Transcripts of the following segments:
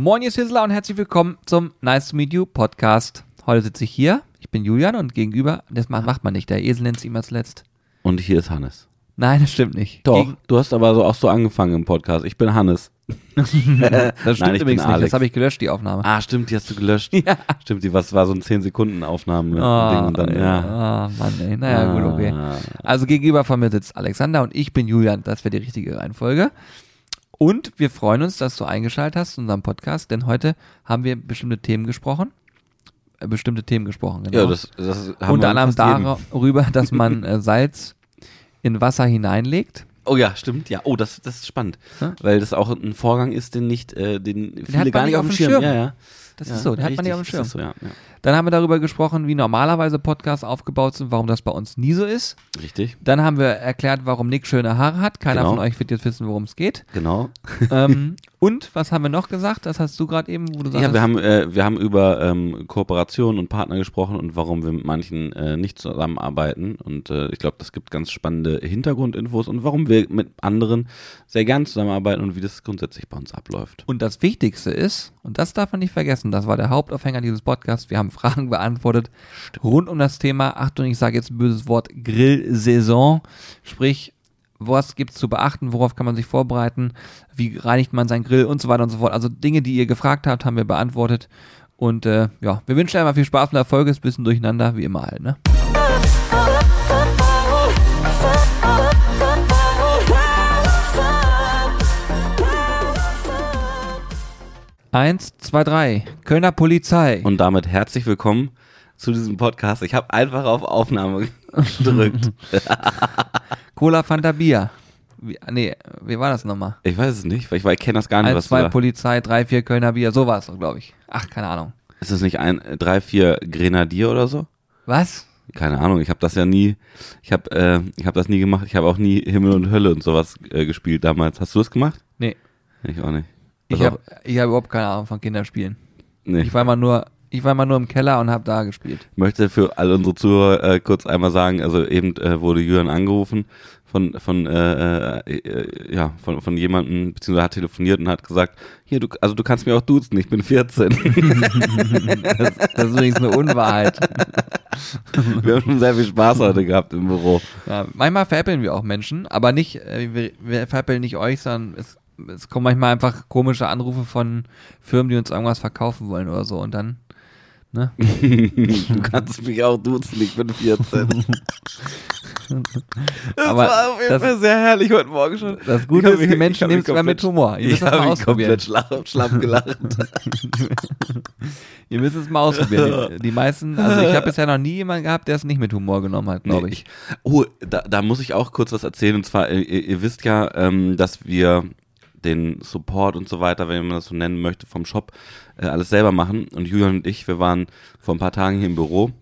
Moin, ihr Sizzler und herzlich willkommen zum Nice to Meet You Podcast. Heute sitze ich hier, ich bin Julian und gegenüber, das macht man nicht, der Esel nennt sich immer zuletzt. Und hier ist Hannes. Nein, das stimmt nicht. Doch, Gegen, du hast aber so auch so angefangen im Podcast. Ich bin Hannes. das stimmt Nein, ich bin übrigens nicht, Alex. das habe ich gelöscht, die Aufnahme. Ah, stimmt, die hast du gelöscht. Ja. Stimmt, die was war so ein 10 Sekunden Aufnahme. Ah, und dann, ja. ah, Mann, ey. Naja, gut, okay. Ah. Also gegenüber von mir sitzt Alexander und ich bin Julian. Das wäre die richtige Reihenfolge. Und wir freuen uns, dass du eingeschaltet hast in unserem Podcast, denn heute haben wir bestimmte Themen gesprochen. Äh, bestimmte Themen gesprochen, genau. Ja, das, das haben Unter anderem darüber, dass man äh, Salz in Wasser hineinlegt. Oh ja, stimmt, ja. Oh, das, das ist spannend. Ja? Weil das auch ein Vorgang ist, den nicht, äh, den viele hat man gar nicht auf dem Schirm. Ja, ja. Das ja, ist so, den hat man nicht auf dem Schirm. Das ist so, ja. Dann haben wir darüber gesprochen, wie normalerweise Podcasts aufgebaut sind, warum das bei uns nie so ist. Richtig, Dann haben wir erklärt, warum Nick schöne Haare hat. Keiner Genau. von euch wird jetzt wissen, worum es geht. genau. ähm, und was haben wir noch gesagt? Das hast du gerade eben, wo du sagst. Ja, wir haben, äh, wir haben über ähm, Kooperation und Partner gesprochen und warum wir mit manchen äh, nicht zusammenarbeiten. Und äh, ich glaube, das gibt ganz spannende Hintergrundinfos und warum wir mit anderen sehr gern zusammenarbeiten und wie das grundsätzlich bei uns abläuft. Und das Wichtigste ist, und das darf man nicht vergessen, das war der Hauptaufhänger dieses Podcasts, wir haben Fragen beantwortet rund um das Thema, Achtung, ich sage jetzt ein böses Wort, Grillsaison, sprich, was gibt's zu beachten, worauf kann man sich vorbereiten, wie reinigt man seinen Grill und so weiter und so fort. Also Dinge, die ihr gefragt habt, haben wir beantwortet. Und äh, ja, wir wünschen einfach viel Spaß und Erfolg, ist ein bisschen durcheinander, wie immer halt, ne? Eins, zwei, drei. Kölner Polizei. Und damit herzlich willkommen zu diesem Podcast. Ich habe einfach auf Aufnahme gedrückt. Cola Fanta Bier. Wie, nee, wie war das nochmal? Ich weiß es nicht, weil ich, ich kenne das gar nicht, Eins, was zwei du da, Polizei, drei, vier Kölner Bier. So war es, glaube ich. Ach, keine Ahnung. Ist es nicht ein äh, drei, vier Grenadier oder so? Was? Keine Ahnung, ich habe das ja nie, ich habe äh, ich habe das nie gemacht. Ich habe auch nie Himmel und Hölle und sowas äh, gespielt damals. Hast du das gemacht? Nee. Ich auch nicht. Ich Also, habe ich hab überhaupt keine Ahnung von Kinderspielen. nee. Ich war mal nur, ich war mal nur im Keller und habe da gespielt. Ich möchte für all unsere Zuhörer äh, kurz einmal sagen, also eben äh, wurde Jürgen angerufen von von äh, äh, äh, ja von von jemandem beziehungsweise hat telefoniert und hat gesagt, hier du also du kannst mir auch duzen, ich bin 14. Das, das ist übrigens eine Unwahrheit. Wir haben schon sehr viel Spaß heute gehabt im Büro. Ja, manchmal veräppeln wir auch Menschen, aber nicht, äh, wir, wir veräppeln nicht euch, sondern es, es kommen manchmal einfach komische Anrufe von Firmen, die uns irgendwas verkaufen wollen oder so und dann, ne? du kannst mich auch duzen, ich bin 14. Das Aber war auf jeden das- Fall sehr herrlich heute Morgen schon. Das Gute ist, die Menschen nehmen es immer mit Humor. Ihr müsst Ich es mal habe komplett schlapp, schlapp gelacht. Ihr müsst es mal ausprobieren. Die, die meisten, also ich habe bisher noch nie jemanden gehabt, der es nicht mit Humor genommen hat, glaube Nee, ich. Oh, da, da muss ich auch kurz was erzählen. Und zwar, ihr, ihr wisst ja, ähm, dass wir den Support und so weiter, wenn man das so nennen möchte, vom Shop äh, alles selber machen. Und Julian und ich, wir waren vor ein paar Tagen hier im Büro.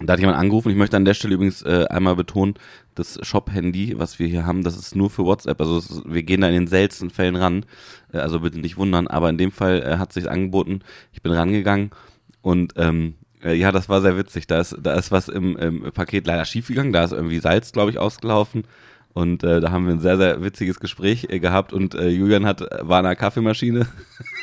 Da hat jemand angerufen. Ich möchte an der Stelle übrigens äh, einmal betonen, das Shop-Handy, was wir hier haben, das ist nur für WhatsApp. Also ist, wir gehen da in den seltensten Fällen ran. Äh, also bitte nicht wundern. Aber in dem Fall äh, hat sich angeboten. Ich bin rangegangen und ähm, äh, ja, das war sehr witzig. Da ist, da ist was im, im Paket leider schiefgegangen. Da ist irgendwie Salz, glaube ich, ausgelaufen. Und äh, da haben wir ein sehr, sehr witziges Gespräch äh, gehabt. Und äh, Julian hat, war an der Kaffeemaschine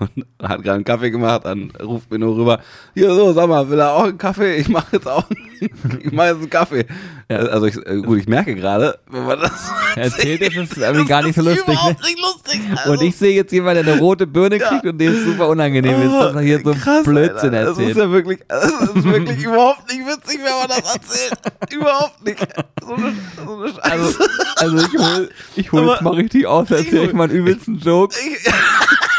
und hat gerade einen Kaffee gemacht. Dann ruft mir nur rüber, hier so, sag mal, will er auch einen Kaffee? Ich mache jetzt auch ich mache jetzt einen Kaffee. Ja. Also ich, äh, gut, ich merke gerade, wenn man das Erzählt ist es irgendwie gar nicht so lustig. Ne? überhaupt nicht lustig. Also, Und ich sehe jetzt jemanden, der eine rote Birne kriegt und dem es super unangenehm ist, dass er hier so Krass, Blödsinn Alter. Das ist erzählt. ja wirklich, das ist wirklich überhaupt nicht witzig, wenn man das erzählt. überhaupt nicht. So eine, so eine Scheiße. Also, also ich hol, ich hol jetzt mal richtig aus, erzähl ich mal einen übelsten Joke. ich,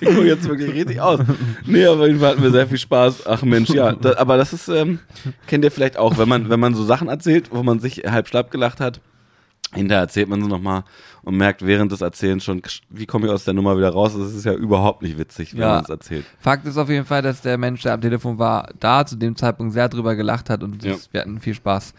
ich hole jetzt wirklich richtig aus. Nee, aber auf jeden Fall hatten wir sehr viel Spaß. Ach Mensch, ja. Da, aber das ist, ähm, kennt ihr vielleicht auch, wenn man, wenn man so Sachen erzählt, wo man sich halb schlapp gelacht hat, hinterher erzählt man sie nochmal und merkt während des Erzählens schon, wie komme ich aus der Nummer wieder raus? Das ist ja überhaupt nicht witzig, wenn Ja. man es erzählt. Fakt ist auf jeden Fall, dass der Mensch, der am Telefon war, da zu dem Zeitpunkt sehr drüber gelacht hat und Ja. das, wir hatten viel Spaß.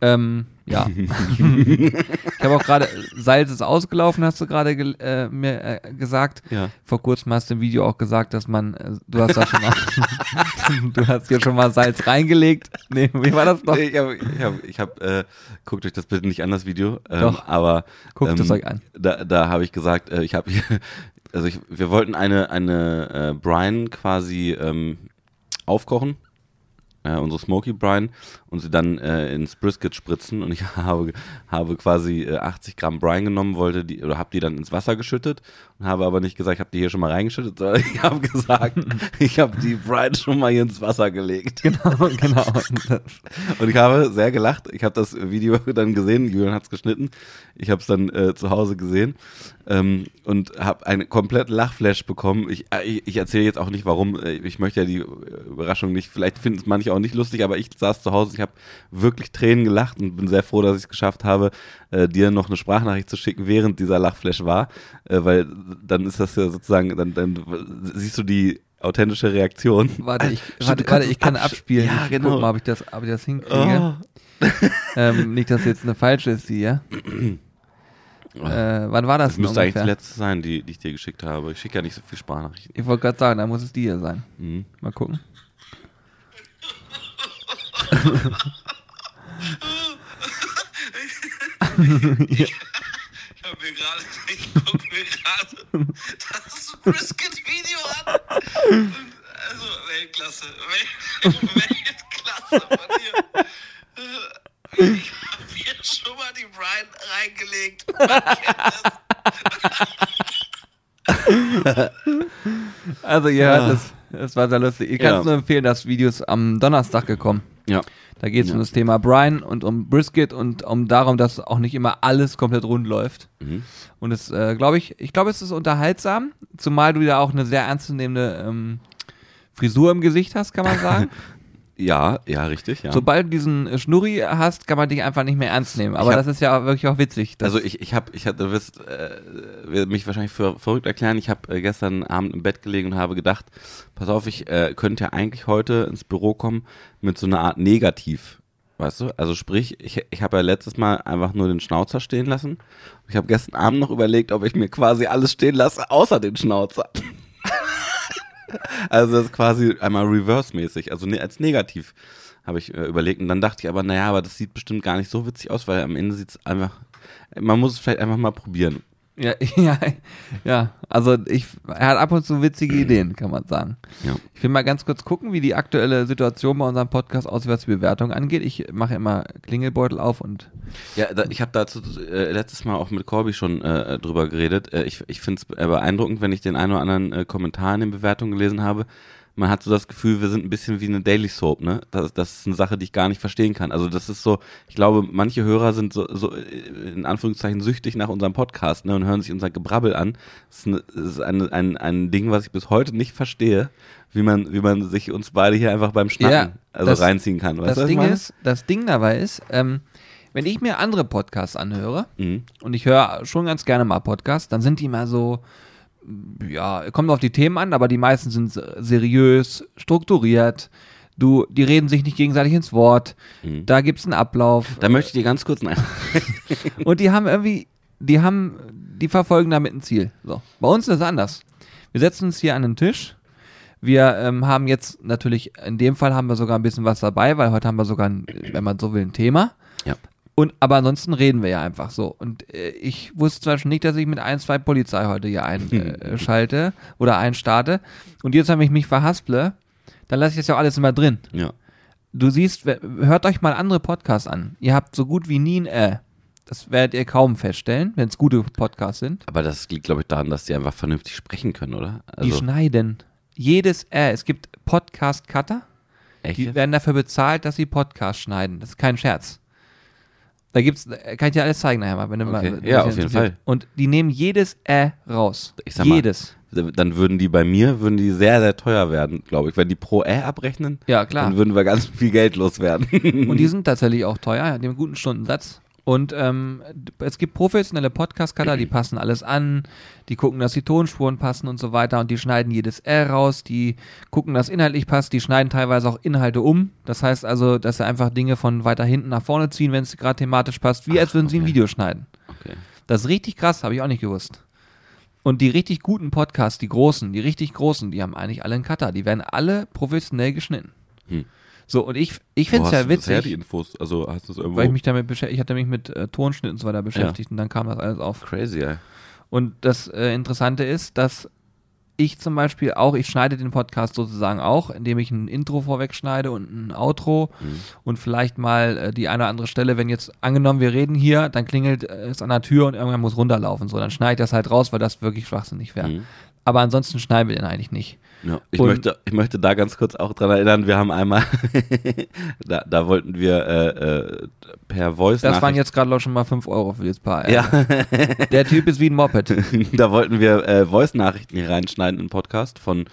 Ähm, ja. ich habe auch gerade, Salz ist ausgelaufen, hast du gerade ge äh, mir äh, gesagt. Ja. Vor kurzem hast du im Video auch gesagt, dass man, äh, du hast da schon mal, du hast hier schon mal Salz reingelegt. Nee, wie war das noch? Nee, Ich habe, ich hab, ich hab, äh, guckt euch das bitte nicht an, das Video. Ähm, Doch. Aber Guckt ähm, es euch an. Da, da habe ich gesagt, äh, ich habe hier, also ich, wir wollten eine, eine äh, Brine quasi ähm, aufkochen, äh, unsere Smoky Brine, und sie dann äh, ins Brisket spritzen. Und ich habe, habe quasi äh, 80 Gramm Brine genommen, wollte die, oder habe die dann ins Wasser geschüttet habe aber nicht gesagt, ich habe die hier schon mal reingeschüttet, sondern ich habe gesagt, ich habe die Brine schon mal hier ins Wasser gelegt. Genau, genau. Und ich habe sehr gelacht. Ich habe das Video dann gesehen. Julian hat es geschnitten. Ich habe es dann äh, zu Hause gesehen ähm, und habe einen kompletten Lachflash bekommen. Ich, äh, ich, ich erzähle jetzt auch nicht, warum. Äh, Ich möchte ja die äh, Überraschung nicht. Vielleicht finden es manche auch nicht lustig, aber ich saß zu Hause. Ich habe wirklich Tränen gelacht und bin sehr froh, dass ich es geschafft habe, äh, dir noch eine Sprachnachricht zu schicken, während dieser Lachflash war, äh, weil dann ist das ja sozusagen, dann, dann siehst du die authentische Reaktion. Warte, ich, Stimmt, warte, du warte, kannst ich kann absch- abspielen. Ja, Ich genau. Guck mal, ob ich das, ob ich das hinkriege. Ähm, nicht, dass jetzt eine falsche ist, die, ja? äh, wann war das, Das denn müsste eigentlich die ungefähr? letzte sein, die, die ich dir geschickt habe. Ich schicke ja nicht so viel Sprachnachrichten. Ich wollte gerade sagen, dann muss es die hier sein. Mhm. Mal gucken. Ich hab mir gerade, ich guck mir gerade das Brisket-Video an. Und, Also Weltklasse, Wel Weltklasse von dir. Ich hab hier schon mal die Brian reingelegt. Man kennt das. Also ihr hört es, es war sehr lustig. Ich kann Ja. es nur empfehlen, das Video ist am Donnerstag gekommen. Ja. Da geht es Ja. um das Thema Brian und um Brisket und um darum, dass auch nicht immer alles komplett rund läuft. Mhm. Und es, äh, glaube ich, ich glaube, es ist unterhaltsam, zumal du ja auch eine sehr ernstzunehmende ähm, Frisur im Gesicht hast, kann man sagen. Ja, ja, richtig, ja. Sobald du diesen äh, Schnurri hast, kann man dich einfach nicht mehr ernst nehmen. Aber hab- das ist ja wirklich auch witzig. also ich, ich habe, ich hab, du wirst äh, mich wahrscheinlich für verrückt erklären. Ich habe äh, gestern Abend im Bett gelegen und habe gedacht, pass auf, ich äh, könnte ja eigentlich heute ins Büro kommen mit so einer Art Negativ. Weißt du? Also sprich, ich, ich habe ja letztes Mal einfach nur den Schnauzer stehen lassen. Ich habe gestern Abend noch überlegt, ob ich mir quasi alles stehen lasse, außer den Schnauzer. also das ist quasi einmal reverse-mäßig, also ne, als negativ habe ich äh, überlegt. Und dann dachte ich aber, naja, aber das sieht bestimmt gar nicht so witzig aus, weil am Ende sieht es einfach, man muss es vielleicht einfach mal probieren. Ja, ja, ja, also ich, er hat ab und zu witzige Ideen, kann man sagen. Ja. Ich will mal ganz kurz gucken, wie die aktuelle Situation bei unserem Podcast aussieht, was die Bewertung angeht. Ich mache immer Klingelbeutel auf und Ja, da, ich habe dazu äh, letztes Mal auch mit Corby schon äh, drüber geredet. Äh, ich ich finde es beeindruckend, wenn ich den einen oder anderen äh, Kommentar in den Bewertungen gelesen habe. Man hat so das Gefühl, wir sind ein bisschen wie eine Daily Soap, ne? Das, das ist eine Sache, die ich gar nicht verstehen kann. Also das ist so, ich glaube, manche Hörer sind so, so äh, in Anführungszeichen süchtig nach unserem Podcast, ne? Und hören sich unser Gebrabbel an. Das ist, eine, das ist ein, ein, ein Ding, was ich bis heute nicht verstehe, wie man, wie man sich uns beide hier einfach beim Schnacken Ja, also das- reinziehen kann. Weißt das du, Ding ist, das Ding dabei ist, ähm, wenn ich mir andere Podcasts anhöre, Mhm. und ich höre schon ganz gerne mal Podcasts, dann sind die mal so, ja, kommt auf die Themen an, aber die meisten sind seriös, strukturiert. Du, die reden sich nicht gegenseitig ins Wort. Mhm. Da gibt's einen Ablauf. Da möchte ich dir ganz kurz ein Und die haben irgendwie, die haben, die verfolgen damit ein Ziel. So. Bei uns ist es anders. Wir setzen uns hier an den Tisch. Wir ähm, haben jetzt natürlich, in dem Fall haben wir sogar ein bisschen was dabei, weil heute haben wir sogar, ein, wenn man so will, ein Thema. Ja. Und, aber ansonsten reden wir ja einfach so. Und äh, ich wusste zum Beispiel nicht, dass ich mit ein, zwei Polizei heute hier einschalte oder einstarte. Und jetzt, wenn ich mich verhasple, dann lasse ich das ja auch alles immer drin. Ja. Du siehst, hört euch mal andere Podcasts an. Ihr habt so gut wie nie ein Äh. Das werdet ihr kaum feststellen, wenn es gute Podcasts sind. Aber das liegt, glaube ich, daran, dass die einfach vernünftig sprechen können, oder? Die Also, schneiden. Jedes Äh. Es gibt Podcast-Cutter, echt? die werden dafür bezahlt, dass sie Podcasts schneiden. Das ist kein Scherz. Da gibt's, äh, kann ich dir alles zeigen nachher mal, wenn du Okay. mal. Ja, auf jeden. Fall. Und die nehmen jedes Äh raus. Ich sag mal, jedes. Dann würden die bei mir, würden die sehr, sehr teuer werden, glaube ich. Wenn die pro Ä abrechnen, Ja, klar. dann würden wir ganz viel Geld loswerden. Und die sind tatsächlich auch teuer, die haben einen guten Stundensatz. Und ähm, es gibt professionelle Podcast-Cutter, die passen alles an, die gucken, dass die Tonspuren passen und so weiter und die schneiden jedes R raus, die gucken, dass inhaltlich passt, die schneiden teilweise auch Inhalte um. Das heißt also, dass sie einfach Dinge von weiter hinten nach vorne ziehen, wenn es gerade thematisch passt, wie als würden sie ein. Video schneiden. Okay. Das ist richtig krass, habe ich auch nicht gewusst. Und die richtig guten Podcasts, die großen, die richtig großen, die haben eigentlich alle einen Cutter. Die werden alle professionell geschnitten. Hm. So, und ich, ich finde es ja das her, witzig, die Infos? Also hast du es irgendwo? weil ich mich damit beschäftigt, ich hatte mich mit äh, Tonschnitt und so weiter beschäftigt und dann kam das alles auf. Crazy, ey. Und das äh, Interessante ist, dass ich zum Beispiel auch, ich schneide den Podcast sozusagen auch, indem ich ein Intro vorweg schneide und ein Outro Mhm. und vielleicht mal äh, die eine oder andere Stelle, wenn jetzt angenommen, wir reden hier, dann klingelt äh, es an der Tür und irgendwann muss runterlaufen. So, dann schneide ich das halt raus, weil das wirklich schwachsinnig wäre. Mhm. Aber ansonsten schneiden wir den eigentlich nicht. Ja, ich, Und- möchte, ich möchte da ganz kurz auch dran erinnern, wir haben einmal, da, da wollten wir äh, äh, per Voice Das waren jetzt gerade schon mal 5 Euro für das Paar. ja, Der Typ ist wie ein Moped. da wollten wir äh, Voice-Nachrichten hier reinschneiden in den Podcast von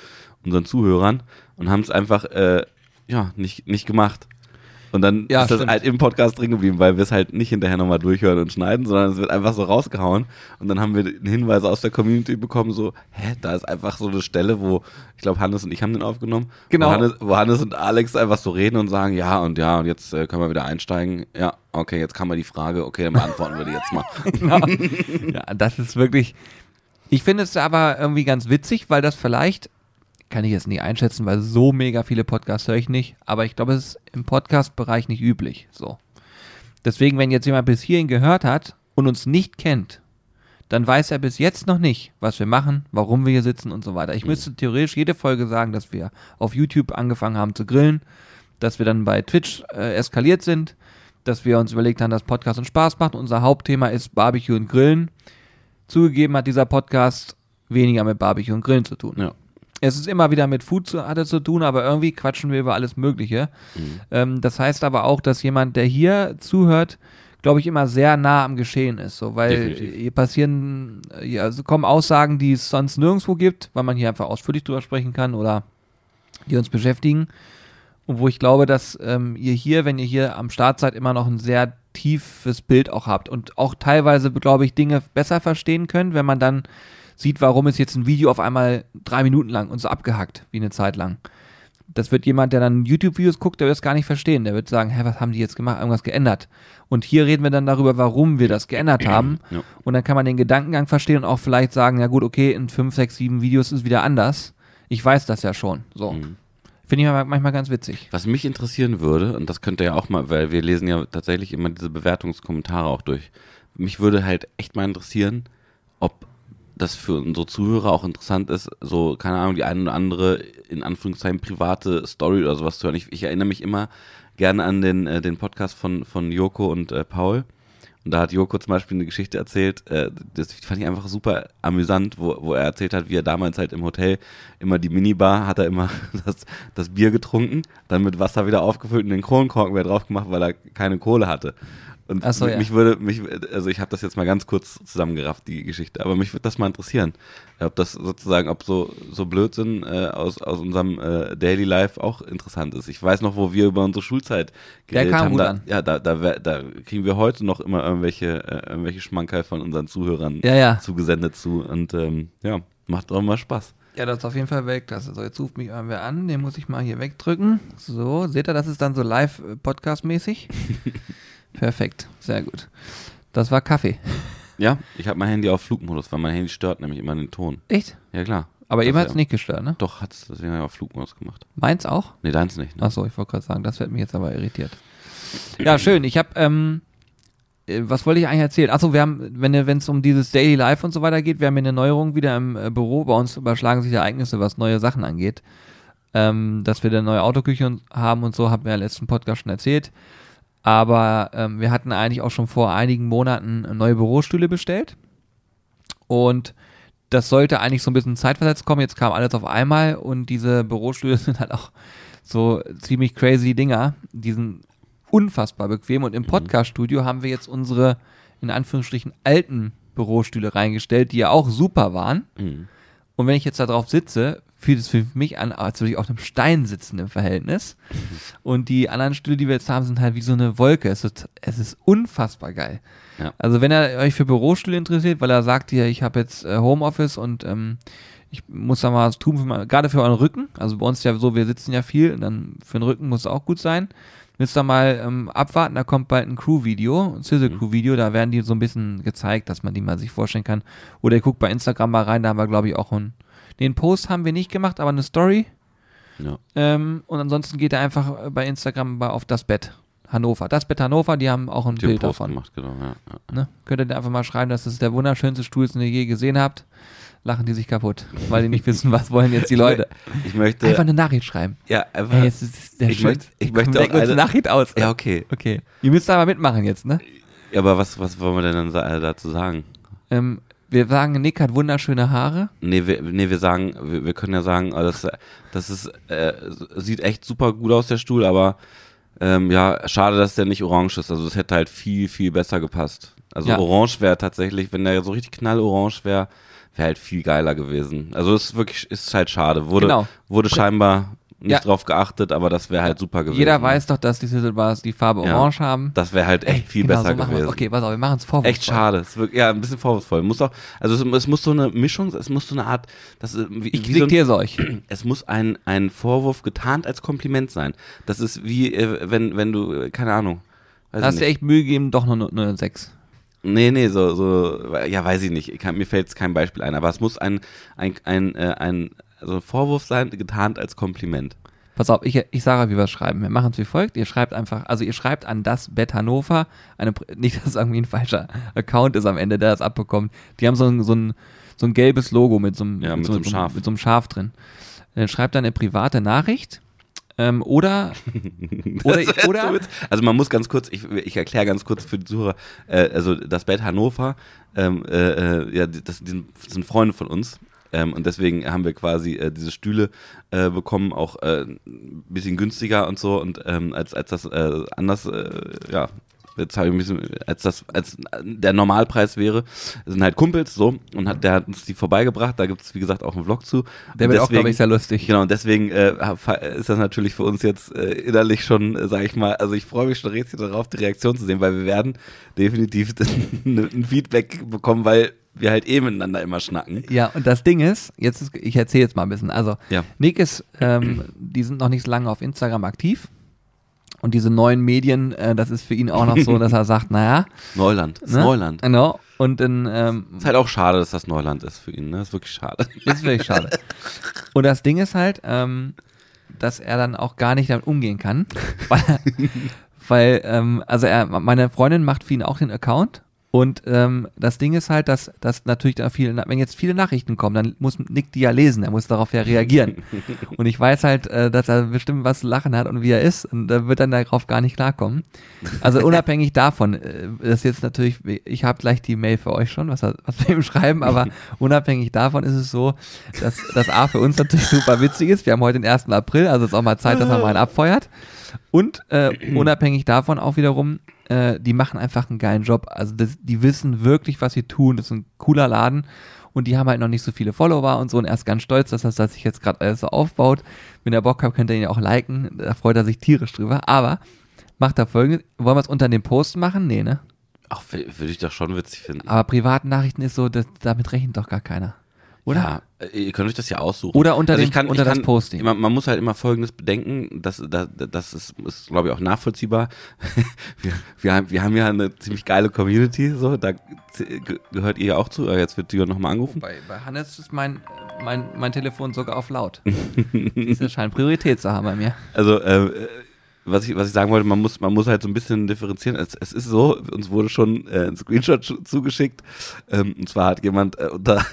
unseren Zuhörern und haben es einfach äh, ja nicht, nicht gemacht. Und dann Ja, ist das stimmt. halt im Podcast drin geblieben, weil wir es halt nicht hinterher nochmal durchhören und schneiden, sondern es wird einfach so rausgehauen. Und dann haben wir einen Hinweis aus der Community bekommen, so, hä, da ist einfach so eine Stelle, wo, ich glaube, Hannes und ich haben den aufgenommen, Genau. wo, Hannes, wo Hannes und Alex einfach so reden und sagen, ja und ja, und jetzt äh, können wir wieder einsteigen. Ja, okay, jetzt kam mal die Frage, okay, dann beantworten wir die jetzt mal. genau. Ja, das ist wirklich. Ich finde es aber irgendwie ganz witzig, weil das vielleicht, kann ich jetzt nicht einschätzen, weil so mega viele Podcasts höre ich nicht, aber ich glaube, es ist im Podcast-Bereich nicht üblich. So. Deswegen, wenn jetzt jemand bis hierhin gehört hat und uns nicht kennt, dann weiß er bis jetzt noch nicht, was wir machen, warum wir hier sitzen und so weiter. Ich müsste theoretisch jede Folge sagen, dass wir auf YouTube angefangen haben zu grillen, dass wir dann bei Twitch äh, eskaliert sind, dass wir uns überlegt haben, dass Podcast uns Spaß macht. Unser Hauptthema ist Barbecue und Grillen. Zugegeben hat dieser Podcast weniger mit Barbecue und Grillen zu tun. Ja. Es ist immer wieder mit Food zu, hat es zu tun, aber irgendwie quatschen wir über alles Mögliche. Ähm, das heißt aber auch, dass jemand, der hier zuhört, glaube ich, immer sehr nah am Geschehen ist. So, weil Definitiv. hier passieren, ja, also kommen Aussagen, die es sonst nirgendwo gibt, weil man hier einfach ausführlich drüber sprechen kann oder die uns beschäftigen. Und wo ich glaube, dass ähm, ihr hier, wenn ihr hier am Start seid, immer noch ein sehr tiefes Bild auch habt und auch teilweise, glaube ich, Dinge besser verstehen könnt, wenn man dann sieht, warum ist jetzt ein Video auf einmal drei Minuten lang und so abgehackt, wie eine Zeit lang. Das wird jemand, der dann YouTube-Videos guckt, der wird es gar nicht verstehen. Der wird sagen, hä, was haben die jetzt gemacht? Irgendwas geändert. Und hier reden wir dann darüber, warum wir das geändert haben. Ja. Und dann kann man den Gedankengang verstehen und auch vielleicht sagen, ja gut, okay, in fünf, sechs, sieben Videos ist es wieder anders. Ich weiß das ja schon. So. Mhm. Finde ich ma- manchmal ganz witzig. Was mich interessieren würde, und das könnte ja auch mal, weil wir lesen ja tatsächlich immer diese Bewertungskommentare auch durch. Mich würde halt echt mal interessieren, ob das für unsere Zuhörer auch interessant ist, so, keine Ahnung, die eine oder andere, in Anführungszeichen, private Story oder sowas zu hören. Ich, ich erinnere mich immer gerne an den, äh, den Podcast von, von Joko und äh, Paul. Und da hat Joko zum Beispiel eine Geschichte erzählt, äh, das fand ich einfach super amüsant, wo, wo er erzählt hat, wie er damals halt im Hotel immer die Minibar, hat er immer das, das Bier getrunken, dann mit Wasser wieder aufgefüllt und den Kronkorken wieder drauf gemacht, weil er keine Kohle hatte. Und so, ja. mich würde, mich, also ich habe das jetzt mal ganz kurz zusammengerafft, die Geschichte, aber mich würde das mal interessieren, ob das sozusagen, ob so, so Blödsinn äh, aus, aus unserem äh, Daily Life auch interessant ist. Ich weiß noch, wo wir über unsere Schulzeit Der geredet kam haben. gut da, an. Ja, da, da, da kriegen wir heute noch immer irgendwelche, äh, irgendwelche Schmankerl von unseren Zuhörern Ja, ja. zugesendet zu und ähm, ja, macht auch mal Spaß. Ja, das ist auf jeden Fall Weltklasse. So, jetzt ruft mich irgendwer an, den muss ich mal hier wegdrücken. So, seht ihr, das ist dann so live äh. Perfekt, sehr gut. Das war Kaffee. Ja, ich habe mein Handy auf Flugmodus, weil mein Handy stört nämlich immer den Ton. Echt? Ja, klar. Aber eben hat es ja- nicht gestört, ne? Doch, hat's deswegen hab ich auf Flugmodus gemacht. Meins auch? Nee, deins nicht. Ne? Achso, ich wollte gerade sagen, das wird mich jetzt aber irritiert. Ja, schön. Ich habe, ähm, äh, was wollte ich eigentlich erzählen? Achso, wir haben, wenn es um dieses Daily Life und so weiter geht, wir haben hier eine Neuerung wieder im äh, Büro. Bei uns überschlagen sich Ereignisse, was neue Sachen angeht. Ähm, dass wir eine neue Autoküche haben und so, haben wir ja im letzten Podcast schon erzählt. Aber ähm, wir hatten eigentlich auch schon vor einigen Monaten neue Bürostühle bestellt. Und das sollte eigentlich so ein bisschen zeitversetzt kommen. Jetzt kam alles auf einmal und diese Bürostühle sind halt auch so ziemlich crazy Dinger. Die sind unfassbar bequem. Und im Podcast-Studio haben wir jetzt unsere, in Anführungsstrichen, alten Bürostühle reingestellt, die ja auch super waren. Mhm. Und wenn ich jetzt da drauf sitze, fühlt es für mich an, als würde ich auf einem Stein sitzen im Verhältnis. Und die anderen Stühle, die wir jetzt haben, sind halt wie so eine Wolke. Es ist, es ist unfassbar geil. Ja. Also wenn ihr euch für Bürostühle interessiert, weil er sagt hier, ich habe jetzt äh, Homeoffice und ähm, ich muss da mal was tun, für mal, gerade für euren Rücken. Also bei uns ist ja so, wir sitzen ja viel, und dann für den Rücken muss es auch gut sein. Willst du mal ähm, abwarten, da kommt bald ein Crew-Video, ein Sizzle-Crew-Video, da werden die so ein bisschen gezeigt, dass man die mal sich vorstellen kann. Oder ihr guckt bei Instagram mal rein, da haben wir, glaube ich, auch einen, den Post haben wir nicht gemacht, aber eine Story. Ja. Ähm, und ansonsten geht er einfach bei Instagram mal auf das Bett Hannover. Das Bett Hannover, die haben auch ein Die Bild Post davon. gemacht, genau. Ja, ja. Ne? Könnt ihr da einfach mal schreiben, dass das der wunderschönste Stuhl ist, den ihr je gesehen habt. Lachen die sich kaputt, weil die nicht wissen, was wollen jetzt die Leute. Ich möchte. Einfach eine Nachricht schreiben. ja, einfach. Hey, ich möchte- ich möchte Komm, auch eine Nachricht aus. ja, okay. Okay. Ihr müsst aber mitmachen jetzt, ne? Ja, aber was, was wollen wir denn dann äh, dazu sagen? Ähm, wir sagen, Nick hat wunderschöne Haare. Nee, wir, nee, wir sagen, wir, wir können ja sagen, äh, das, das ist, äh, sieht echt super gut aus, der Stuhl, aber ähm, ja, schade, dass der nicht orange ist. Also das hätte halt viel, viel besser gepasst. Also Ja. orange wäre tatsächlich, wenn der so richtig knallorange wäre, wäre halt viel geiler gewesen. Also es ist wirklich, ist halt schade. Wurde, Genau. wurde scheinbar nicht Ja. drauf geachtet, aber das wäre halt super gewesen. Jeder weiß doch, dass die Sizzlebars die Farbe Ja. orange haben. Das wäre halt echt viel genau, besser so gewesen. Okay, pass auf, wir machen es vorwurfsvoll. Echt schade. Es wirklich, ja, ein bisschen vorwurfsvoll. Muss auch, also es, es muss so eine Mischung, es muss so eine Art, das ist wie, Ich wie so ein, diktiere es euch. es muss ein, ein Vorwurf getarnt als Kompliment sein. Das ist wie, äh, wenn, wenn du, äh, keine Ahnung. Weiß hast du echt Mühe gegeben, doch nur, nur eine 6. Nee, nee, so, so, ja, weiß ich nicht. Ich kann, mir fällt jetzt kein Beispiel ein, aber es muss ein, ein, ein, äh, ein, also ein Vorwurf sein, getarnt als Kompliment. Pass auf, ich, ich sage, wie wir es schreiben. Wir machen es wie folgt. Ihr schreibt einfach, also ihr schreibt an das Bett Hannover, eine, nicht, dass es irgendwie ein falscher Account ist am Ende, der das abbekommt. Die haben so ein, so ein, so ein gelbes Logo mit so einem, Ja, mit so einem Schaf. mit so einem Schaf drin. Dann schreibt dann eine private Nachricht. Ähm, oder, oder, oder, also man muss ganz kurz, ich, ich erkläre ganz kurz für die Zuhörer, äh, also das Bett Hannover, ähm, äh, äh, ja, das, das sind Freunde von uns. Ähm, und deswegen haben wir quasi äh, diese Stühle äh, bekommen, auch äh, ein bisschen günstiger und so, und ähm, als, als das äh, anders, äh, ja, jetzt habe ich ein bisschen, als das, als der Normalpreis wäre, Das sind halt Kumpels so, und hat, der hat uns die vorbeigebracht, da gibt es wie gesagt auch einen Vlog zu. der wird auch, glaube deswegen- ich, sehr lustig. Genau, und deswegen äh, ist das natürlich für uns jetzt äh, innerlich schon, äh, sage ich mal, also ich freue mich schon richtig darauf, die Reaktion zu sehen, weil wir werden definitiv ein Feedback bekommen, weil wir halt eh miteinander immer schnacken. Ja, und das Ding ist, jetzt ist, ich erzähle jetzt mal ein bisschen. Also, Ja. Nick ist, ähm, die sind noch nicht so lange auf Instagram aktiv. Und diese neuen Medien, äh, das ist für ihn auch noch so, dass er sagt, naja, Neuland, ne? Neuland. Genau. Und dann ähm, Ist halt auch schade, dass das Neuland ist für ihn, ne? Ist wirklich schade. ist wirklich schade. Und das Ding ist halt, ähm, dass er dann auch gar nicht damit umgehen kann, weil, weil ähm, also er, meine Freundin macht für ihn auch den Account und ähm, das Ding ist halt, dass, dass natürlich da viele, wenn jetzt viele Nachrichten kommen, dann muss Nick die ja lesen, er muss darauf ja reagieren. und ich weiß halt, äh, dass er bestimmt was zu lachen hat und wie er ist und da wird dann darauf gar nicht klarkommen. Also unabhängig davon, äh, das ist jetzt natürlich, ich habe gleich die Mail für euch schon, was, er- was wir ihm schreiben, aber unabhängig davon ist es so, dass das A für uns natürlich super witzig ist. Wir haben heute den 1. April, also ist auch mal Zeit, dass man mal einen abfeuert. Und äh, unabhängig davon auch wiederum, äh, die machen einfach einen geilen Job. Also das, die wissen wirklich, was sie tun. Das ist ein cooler Laden. Und die haben halt noch nicht so viele Follower und so. Und er ist ganz stolz, dass das dass sich jetzt gerade alles so aufbaut. Wenn ihr Bock habt, könnt ihr ihn ja auch liken. Da freut er sich tierisch drüber. Aber macht da folgendes. Wollen wir es unter dem Post machen? Nee, ne? Auch würde ich doch schon witzig finden. Aber Privatnachrichten ist so, das, damit rechnet doch gar keiner. Oder? Ja, äh, ihr könnt euch das ja aussuchen. Oder unter Also dem- kann, unter ich das kann, Posting. Man, man muss halt immer Folgendes bedenken, das, das, das ist, ist glaube ich, auch nachvollziehbar. wir, wir, haben, wir haben ja eine ziemlich geile Community, so, da gehört ihr ja auch zu. Äh, Jetzt wird Jürgen nochmal angerufen. Bei, bei Hannes ist mein, mein, mein Telefon sogar auf laut. das scheint Priorität zu haben bei mir. Also, äh, was ich, was ich sagen wollte, man muss, man muss halt so ein bisschen differenzieren. Es, es ist so, uns wurde schon äh, ein Screenshot zu- zugeschickt. Ähm, und zwar hat jemand äh, unter,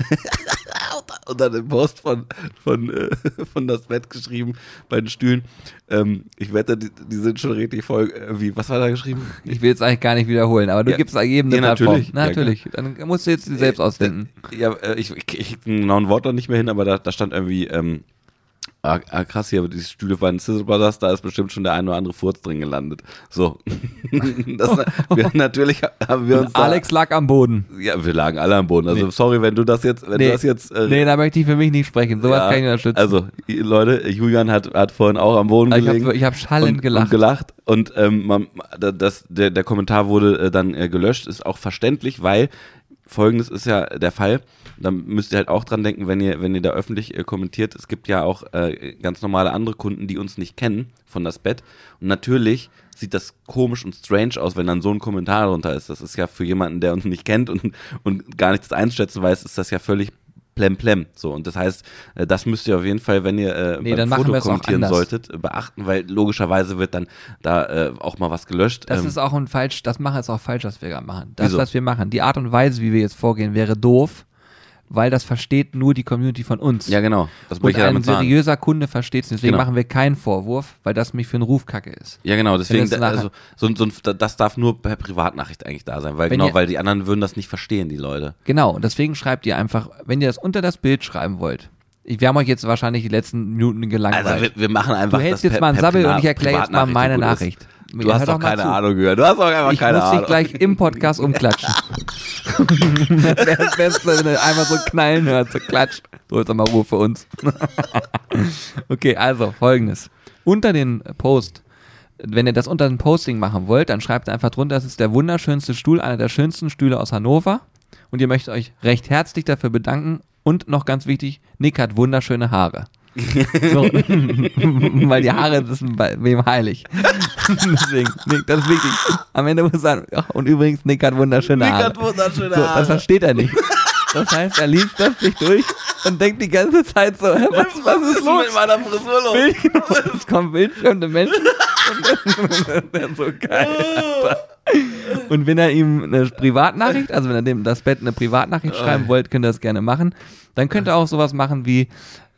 unter, unter dem Post von, von, äh, von das Bett geschrieben bei den Stühlen. Ähm, ich wette, die, die sind schon richtig voll. Äh, wie, was war da geschrieben? Ich will jetzt eigentlich gar nicht wiederholen, aber du Ja. gibst jedem eine Ja, Plattform. natürlich. Na, Ja, natürlich. Dann musst du jetzt die selbst ausdenken. Ja, äh, ich, ich, ich krieg ein Wort noch nicht mehr hin, aber da, da stand irgendwie, ähm, Ah, ah, krass, hier, aber die Stühle von Sizzle Brothers, da ist bestimmt schon der ein oder andere Furz drin gelandet. So. das, wir, natürlich haben wir uns. Und Alex lag am Boden. Da, ja, wir lagen alle am Boden. Also, Nee. sorry, wenn du das jetzt, wenn Nee. du das jetzt. Äh, Nee, da möchte ich für mich nicht sprechen. Sowas ja, kann ich nicht unterstützen. Also, Leute, Julian hat, hat vorhin auch am Boden ich gelegen. habe ich hab schallend und, gelacht. Und gelacht. Und ähm, man, da- das, der, der Kommentar wurde äh, dann äh, gelöscht, ist auch verständlich, weil folgendes ist ja der Fall. Da müsst ihr halt auch dran denken, wenn ihr, wenn ihr da öffentlich äh, kommentiert, es gibt ja auch äh, ganz normale andere Kunden, die uns nicht kennen von das Bett. Und natürlich sieht das komisch und strange aus, wenn dann so ein Kommentar drunter ist. Das ist ja für jemanden, der uns nicht kennt und, und gar nicht das einschätzen weiß, ist das ja völlig plemplem. So, und das heißt, äh, das müsst ihr auf jeden Fall, wenn ihr äh, Nee, beim Foto kommentieren solltet, beachten, weil logischerweise wird dann da äh, auch mal was gelöscht. Das Ähm, ist auch ein falsch, das machen ist auch falsch, was wir gerade machen. Das, Wieso? was wir machen, die Art und Weise, wie wir jetzt vorgehen, wäre doof, weil das versteht nur die Community von uns. ja, genau. Das Und ich ja ein seriöser Kunde versteht es. Deswegen Genau. machen wir keinen Vorwurf, weil das mich für einen Ruf kacke ist. Ja, genau, deswegen, es da, nachher- also, so, so, das darf nur per Privatnachricht eigentlich da sein, weil Wenn genau, ihr- weil die anderen würden das nicht verstehen, die Leute. Genau, und deswegen schreibt ihr einfach, wenn ihr das unter das Bild schreiben wollt. Ich, wir haben euch jetzt wahrscheinlich die letzten Minuten gelangweilt. Also wir, wir machen einfach du hältst das jetzt per- mal einen Sabbel und ich erkläre jetzt mal meine gut ist. Du hast doch keine. Ahnung gehört. Du hast doch einfach Ich keine muss Ahnung. gleich im Podcast umklatschen. das wäre das Beste, wenn du einmal so knallen hörst, so klatsch. So, jetzt mal Ruhe für uns. okay, also folgendes. Unter den Post, wenn ihr das unter den Posting machen wollt, dann schreibt einfach drunter, das ist der wunderschönste Stuhl, einer der schönsten Stühle aus Hannover. Und ihr möchtet euch recht herzlich dafür bedanken. Und noch ganz wichtig, Nick hat wunderschöne Haare. So. Weil die Haare sind bei wem heilig. Deswegen, Nick, das ist wichtig. Am Ende muss er sagen, und übrigens, Nick hat wunderschöne Nick Haare. hat wunderschöne so, Haare. Das versteht er nicht. Das heißt, er liest das sich durch und denkt die ganze Zeit so, hä, was, was ist los? mit meiner Frisur los? Bild, es kommen wildfremde Menschen. Und das ist so geil. Alter. Und wenn er ihm eine Privatnachricht, also wenn er dem das Bett eine Privatnachricht schreiben wollt, könnt ihr das gerne machen. Dann könnt ihr auch sowas machen wie,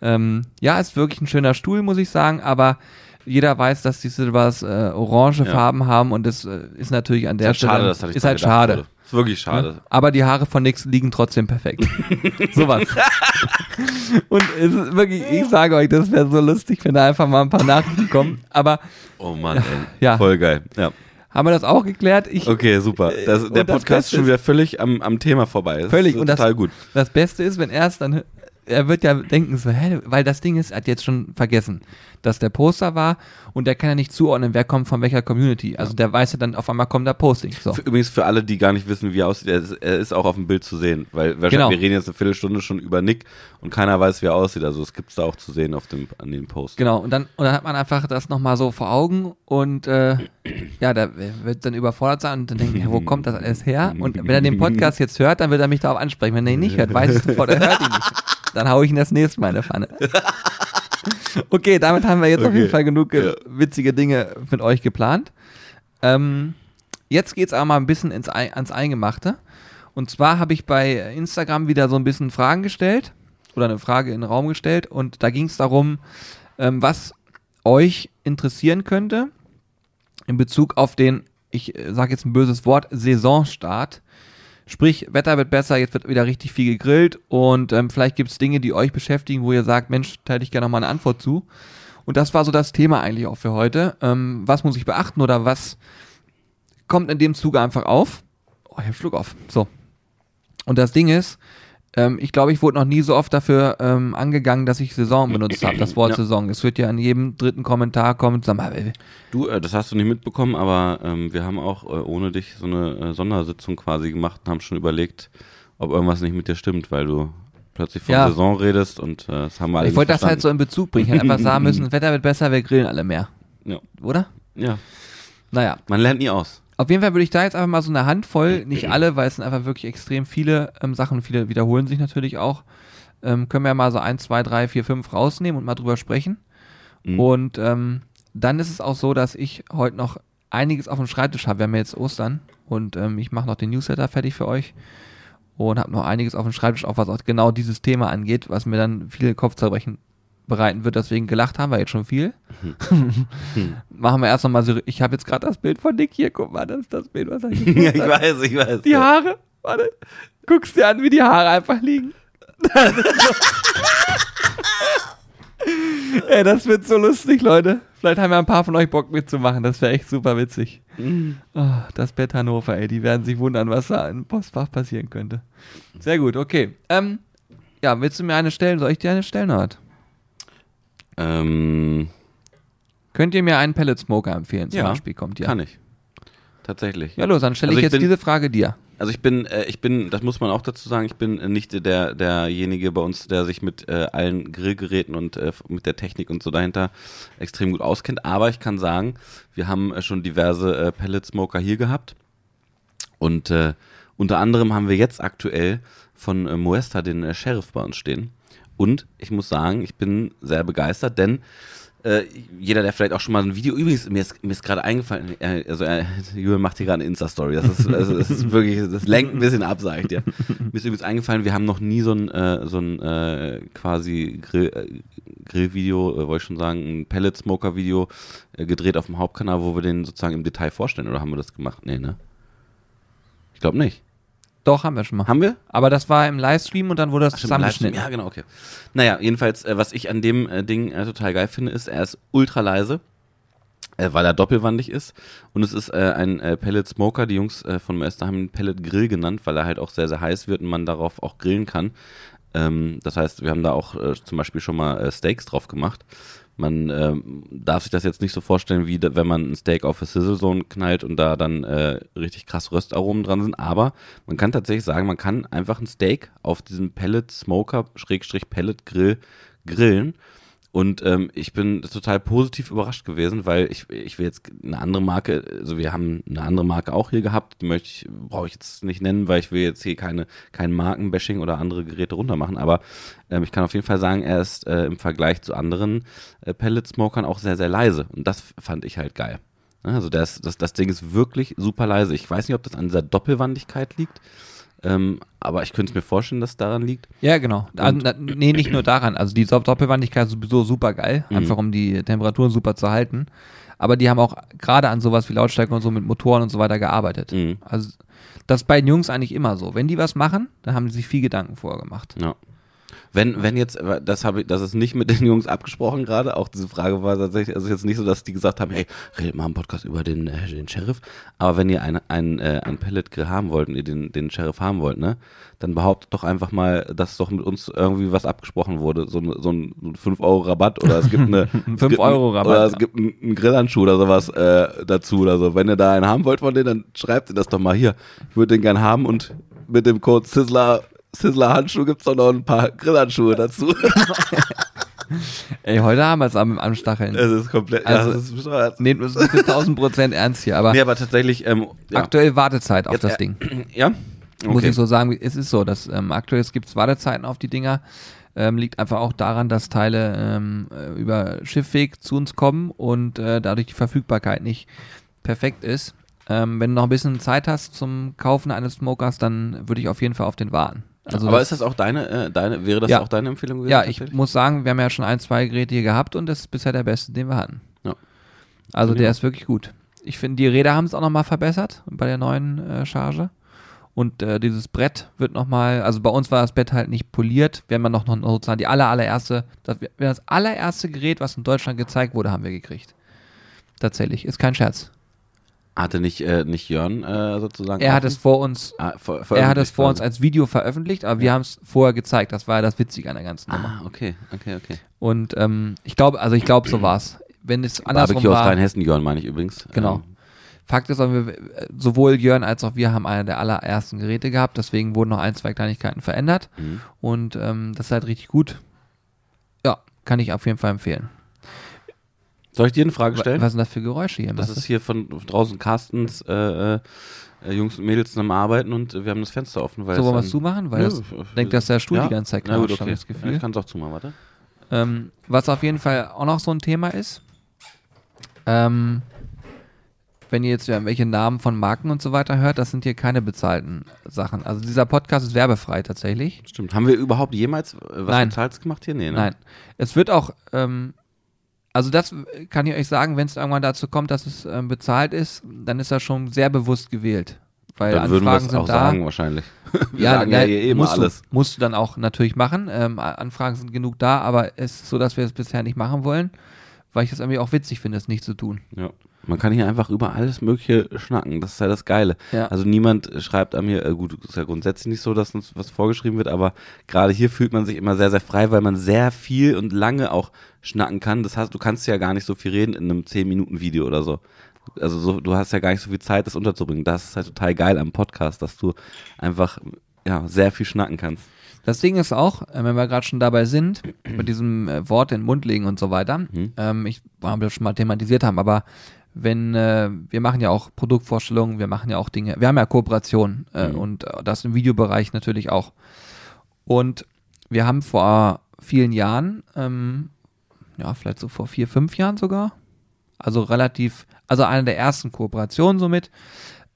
ähm, ja, ist wirklich ein schöner Stuhl, muss ich sagen, aber jeder weiß, dass die Silvers äh, orange Ja. Farben haben und das äh, ist natürlich an der Ist halt Stelle schade, das ich ist halt gedacht, schade. Leute. Ist wirklich schade. Ne? Aber die Haare von Nix liegen trotzdem perfekt. Sowas. Und es ist wirklich, ich sage euch, das wäre so lustig, wenn da einfach mal ein paar Nachrichten kommen. Aber Oh Mann, ey. Ja. Voll geil. Ja. haben wir das auch geklärt? Ich, Okay, super. Das, der das Podcast ist schon wieder völlig am, am Thema vorbei. Das Völlig. Ist Und das- total gut. Das Beste ist, wenn er es dann, er wird ja denken so, hä, weil das Ding ist, er hat jetzt schon vergessen, dass der Poster war und der kann ja nicht zuordnen, wer kommt von welcher Community. Also der weiß ja dann, auf einmal kommt da Posting. So. Für, übrigens für alle, die gar nicht wissen, wie er aussieht, er ist, er ist auch auf dem Bild zu sehen, weil wahrscheinlich Genau. wir reden jetzt eine Viertelstunde schon über Nick und keiner weiß, wie er aussieht. Also es gibt es da auch zu sehen auf dem an den Post. Genau, und dann, und dann hat man einfach das nochmal so vor Augen und äh, ja, da wird dann überfordert sein und dann denkt, ja, wo kommt das alles her? Und wenn er den Podcast jetzt hört, dann wird er mich darauf ansprechen. Wenn er ihn nicht hört, weiß ich sofort, er hört ihn nicht. Dann hau ich ihn das nächste Mal in eine Pfanne. Okay, damit haben wir jetzt auf Okay. jeden Fall genug äh, Ja. witzige Dinge mit euch geplant. Ähm, jetzt geht's aber mal ein bisschen ins, ans Eingemachte. Und zwar habe ich bei Instagram wieder so ein bisschen Fragen gestellt oder eine Frage in den Raum gestellt und da ging es darum, ähm, was euch interessieren könnte in Bezug auf den, ich sage jetzt ein böses Wort, Saisonstart. Sprich, Wetter wird besser, jetzt wird wieder richtig viel gegrillt und ähm, vielleicht gibt es Dinge, die euch beschäftigen, wo ihr sagt, Mensch, hätte ich gerne noch mal eine Antwort zu. Und das war so das Thema eigentlich auch für heute. Ähm, was muss ich beachten oder was kommt in dem Zuge einfach auf? Oh, ich hab Schluck auf. So. Und das Ding ist, ähm, ich glaube, ich wurde noch nie so oft dafür ähm, angegangen, dass ich Saison benutzt habe, das Wort Ja. Saison. Es wird ja in jedem dritten Kommentar kommen, sag mal, Du, äh, das hast du nicht mitbekommen, aber ähm, wir haben auch äh, ohne dich so eine äh, Sondersitzung quasi gemacht und haben schon überlegt, ob irgendwas nicht mit dir stimmt, weil du plötzlich von Ja. Saison redest und äh, das haben wir alle ich wollte das halt so in Bezug bringen. Ich hätte einfach sagen müssen, das Wetter wird besser, wir grillen alle mehr. Ja. Oder? ja, Naja. man lernt nie aus. Auf jeden Fall würde ich da jetzt einfach mal so eine Handvoll, nicht alle, weil es sind einfach wirklich extrem viele ähm, Sachen, viele wiederholen sich natürlich auch. Ähm, können wir ja mal so eins, zwei, drei, vier, fünf rausnehmen und mal drüber sprechen. Mhm. Und ähm, dann ist es auch so, dass ich heute noch einiges auf dem Schreibtisch habe. Wir haben ja jetzt Ostern und ähm, ich mache noch den Newsletter fertig für euch und habe noch einiges auf dem Schreibtisch, auch was auch genau dieses Thema angeht, was mir dann viele Kopfzerbrechen bereiten wird. Deswegen gelacht haben wir jetzt schon viel. Machen wir erst nochmal so. Ich habe jetzt gerade das Bild von Nick hier. Guck mal, das ist das Bild, was er ja, gepostet ich weiß, ich weiß. Die Haare. Warte. Guckst dir an, wie die Haare einfach liegen. Ey, das wird so lustig, Leute. Vielleicht haben ja ein paar von euch Bock mitzumachen. Das wäre echt super witzig. Oh, das Bett Hannover, ey. Die werden sich wundern, was da im Postfach passieren könnte. Sehr gut, okay. Ähm, ja, willst du mir eine stellen? Soll ich dir eine stellen, Nord? Ähm, Könnt ihr mir einen Pellet Smoker empfehlen? Zum ja, Beispiel kommt ja. kann ich. Tatsächlich. Ja, los, dann stelle Also ich jetzt bin- diese Frage dir. Also ich bin, äh, ich bin, das muss man auch dazu sagen, ich bin nicht der derjenige bei uns, der sich mit äh, allen Grillgeräten und äh, mit der Technik und so dahinter extrem gut auskennt. Aber ich kann sagen, wir haben äh, schon diverse äh, Pellet Smoker hier gehabt und äh, unter anderem haben wir jetzt aktuell von äh, Moesta den Sheriff bei uns stehen. Und ich muss sagen, ich bin sehr begeistert, denn äh, jeder, der vielleicht auch schon mal ein Video, übrigens, mir ist, mir ist gerade eingefallen, äh, also äh, Julian macht hier gerade eine Insta-Story, das ist, also, das ist wirklich, das lenkt ein bisschen ab, sag ich dir. Mir ist übrigens eingefallen, wir haben noch nie so ein, äh, so ein äh, quasi Grill, äh, Grillvideo, äh, wollte ich schon sagen, ein Pellet-Smoker-Video äh, gedreht auf dem Hauptkanal, wo wir den sozusagen im Detail vorstellen, oder haben wir das gemacht? Nee, ne? Ich glaube nicht. Doch, haben wir schon mal. Haben wir? Aber das war im Livestream und dann wurde das Ach, zusammengeschnitten. Ja, genau, okay. Naja, jedenfalls, äh, was ich an dem äh, Ding äh, total geil finde, ist, er ist ultra leise, äh, weil er doppelwandig ist. Und es ist äh, ein äh, Pellet Smoker. Die Jungs von Maester haben ihn Pellet Grill genannt, weil er halt auch sehr, sehr heiß wird und man darauf auch grillen kann. Ähm, das heißt, wir haben da auch zum Beispiel schon mal Steaks drauf gemacht. Man ähm, darf sich das jetzt nicht so vorstellen, wie wenn man ein Steak auf eine Sizzle Zone knallt und da dann äh, richtig krass Röstaromen dran sind. Aber man kann tatsächlich sagen, man kann einfach ein Steak auf diesem Pellet Smoker Schrägstrich Pellet Grill grillen. Und ähm, ich bin total positiv überrascht gewesen, weil ich, ich will jetzt eine andere Marke, also wir haben eine andere Marke auch hier gehabt, die möchte ich, brauche ich jetzt nicht nennen, weil ich will jetzt hier keine, kein Markenbashing oder andere Geräte runtermachen, aber ähm, ich kann auf jeden Fall sagen, er ist äh, im Vergleich zu anderen äh, Pellet-Smokern auch sehr, sehr leise. Und das fand ich halt geil. Also das, das, das Ding ist wirklich super leise. Ich weiß nicht, ob das an dieser Doppelwandigkeit liegt, ähm, aber ich könnte es mir vorstellen, dass es daran liegt. Ja, genau. Also, na, nee, nicht nur daran. Also die Dopp- Doppelwandigkeit ist sowieso super geil, Mhm. einfach um die Temperaturen super zu halten. Aber die haben auch gerade an sowas wie Lautstärke und so mit Motoren und so weiter gearbeitet. Mhm. Also das ist bei den Jungs eigentlich immer so. Wenn die was machen, dann haben die sich viel Gedanken vorher gemacht. Ja. Wenn, wenn jetzt, das habe ich, das ist nicht mit den Jungs abgesprochen gerade, auch diese Frage war tatsächlich, also jetzt nicht so, dass die gesagt haben, hey, redet mal im Podcast über den, äh, den Sheriff, aber wenn ihr ein, ein, äh, ein Pellet-Grill haben wollt und ihr den, den Sheriff haben wollt, ne, dann behauptet doch einfach mal, dass doch mit uns irgendwie was abgesprochen wurde, so, ein- so ein 5-Euro-Rabatt oder es gibt eine 5 Euro Rabatt. oder es gibt einen, einen Grillhandschuh oder sowas äh, dazu oder so. Wenn ihr da einen haben wollt von denen, dann schreibt ihr das doch mal hier. Ich würde den gern haben und mit dem Code Sizzler Sizzler Handschuh gibt's doch noch ein paar Grillhandschuhe dazu. Ey, heute haben wir es am Anstacheln. Es ist komplett, Also- ja, das ist bescheuert. Nehmt uns nicht für 1000 Prozent ernst hier, aber Nee, aber tatsächlich, ähm, ja. aktuell Wartezeit auf Jetzt, das äh, Ding. ja? Muss Okay. ich so sagen, es ist so, dass ähm, aktuell gibt es Wartezeiten auf die Dinger. Ähm, liegt einfach auch daran, dass Teile ähm, äh, über Schiffweg zu uns kommen und äh, dadurch die Verfügbarkeit nicht perfekt ist. Ähm, wenn du noch ein bisschen Zeit hast zum Kaufen eines Smokers, dann würde ich auf jeden Fall auf den warten. Also aber das- ist das auch deine, äh, deine, wäre das Ja. auch deine Empfehlung gewesen? ja, ich muss sagen, wir haben ja schon ein, zwei Geräte hier gehabt und das ist bisher der beste, den wir hatten. Ja. Also der ist wirklich gut. Ich finde, die Räder haben es auch nochmal verbessert bei der neuen äh, Charge. Und äh, dieses Brett wird nochmal, also bei uns war das Bett halt nicht poliert. Wir haben ja noch, noch sozusagen die aller, allererste, das, das allererste Gerät, was in Deutschland gezeigt wurde, haben wir gekriegt. Tatsächlich, ist kein Scherz. Hatte nicht, äh, nicht Jörn äh, sozusagen. Er hat es vor uns, ah, ver er hat es vor uns als Video veröffentlicht, aber wir haben es vorher gezeigt. Das war ja das Witzige an der ganzen Nummer. Ah, okay, okay, okay. Und ähm, ich glaube, also ich glaube, so war's. Wenn es andersrum Barbecue aus war, Rheinhessen, Jörn meine ich übrigens. Genau. Ähm, Fakt ist, wir, sowohl Jörn als auch wir haben eine der allerersten Geräte gehabt, deswegen wurden noch ein, zwei Kleinigkeiten verändert Mhm. und ähm, das ist halt richtig gut. Ja, kann ich auf jeden Fall empfehlen. Soll ich dir eine Frage stellen? Was sind das für Geräusche hier? Das ist hier von draußen Carstens äh, äh, äh, Jungs und Mädels am Arbeiten und wir haben das Fenster offen. Weil so, wollen wir es zumachen? Weil f- denkt, dass der Stuhl ja. die ganze Zeit knatscht, okay. ich das Ja, Gefühl. ich kann es auch zumachen, warte. Ähm, was auf jeden Fall auch noch so ein Thema ist, ähm, wenn ihr jetzt irgendwelche Namen von Marken und so weiter hört, das sind hier keine bezahlten Sachen. Also dieser Podcast ist werbefrei tatsächlich. Stimmt. Haben wir überhaupt jemals äh, was Nein. Bezahltes gemacht hier? Nee, ne? Nein. Es wird auch, ähm, also das kann ich euch sagen, wenn es irgendwann dazu kommt, dass es ähm, bezahlt ist, dann ist das schon sehr bewusst gewählt. Weil Dann würden wir Anfragen es sind auch da. sagen wahrscheinlich. Wir sagen ja, hier eben musst alles. Du, musst du dann auch natürlich machen. Ähm, Anfragen sind genug da, aber es ist so, dass wir es bisher nicht machen wollen, weil ich es irgendwie auch witzig finde, es nicht zu tun. Ja. Man kann hier einfach über alles Mögliche schnacken. Das ist ja das Geile. Ja. Also niemand schreibt an mir, äh, gut, ist ja grundsätzlich nicht so, dass uns was vorgeschrieben wird, aber gerade hier fühlt man sich immer sehr, sehr frei, weil man sehr viel und lange auch schnacken kann. Das heißt, du kannst ja gar nicht so viel reden in einem 10-Minuten-Video oder so. Also so, du hast ja gar nicht so viel Zeit, das unterzubringen. Das ist halt total geil am Podcast, dass du einfach ja, sehr viel schnacken kannst. Das Ding ist auch, äh, wenn wir gerade schon dabei sind, bei diesem äh, Wort in den Mund legen und so weiter, Mhm. ähm, ich weil wir das schon mal thematisiert haben, aber wenn äh, wir machen ja auch Produktvorstellungen, wir machen ja auch Dinge, wir haben ja Kooperationen äh, Mhm. und das im Videobereich natürlich auch. Und wir haben vor vielen Jahren, ähm, ja, vielleicht so vor vier, fünf Jahren sogar, also relativ, also eine der ersten Kooperationen somit,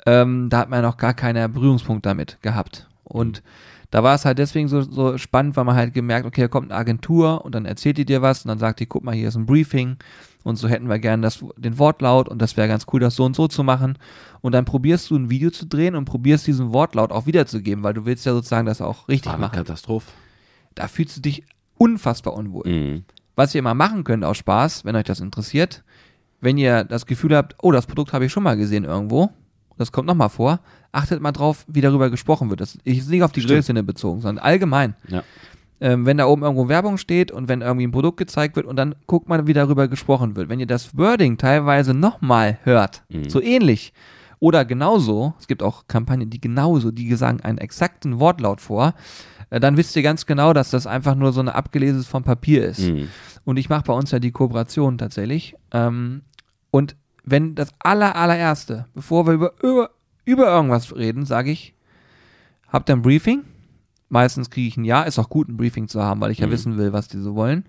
ähm, da hat man noch gar keinen Berührungspunkt damit gehabt. Und da war es halt deswegen so, so spannend, weil man halt gemerkt, okay, da kommt eine Agentur und dann erzählt die dir was und dann sagt die, guck mal, hier ist ein Briefing und so hätten wir gerne das, den Wortlaut und das wäre ganz cool, das so und so zu machen. Und dann probierst du ein Video zu drehen und probierst diesen Wortlaut auch wiederzugeben, weil du willst ja sozusagen das auch richtig War eine machen. Katastrophe. Da fühlst du dich unfassbar unwohl. Mhm. Was ihr immer machen könnt aus Spaß, wenn euch das interessiert, wenn ihr das Gefühl habt, oh, das Produkt habe ich schon mal gesehen irgendwo, das kommt nochmal vor, achtet mal drauf, wie darüber gesprochen wird. Das ist nicht auf die Stimmt. Grillszene bezogen, sondern allgemein. Ja. Ähm, wenn da oben irgendwo Werbung steht und wenn irgendwie ein Produkt gezeigt wird und dann guckt mal, wie darüber gesprochen wird. Wenn ihr das Wording teilweise nochmal hört, Mhm. so ähnlich oder genauso, es gibt auch Kampagnen, die genauso, die sagen einen exakten Wortlaut vor, äh, dann wisst ihr ganz genau, dass das einfach nur so eine abgelesenes vom Papier ist. Mhm. Und ich mache bei uns ja die Kooperation tatsächlich. Ähm, und wenn das aller, allererste, bevor wir über, über, über irgendwas reden, sage ich, habt ihr ein Briefing? Meistens kriege ich ein Ja, ist auch gut, ein Briefing zu haben, weil ich ja Mhm. wissen will, was die so wollen.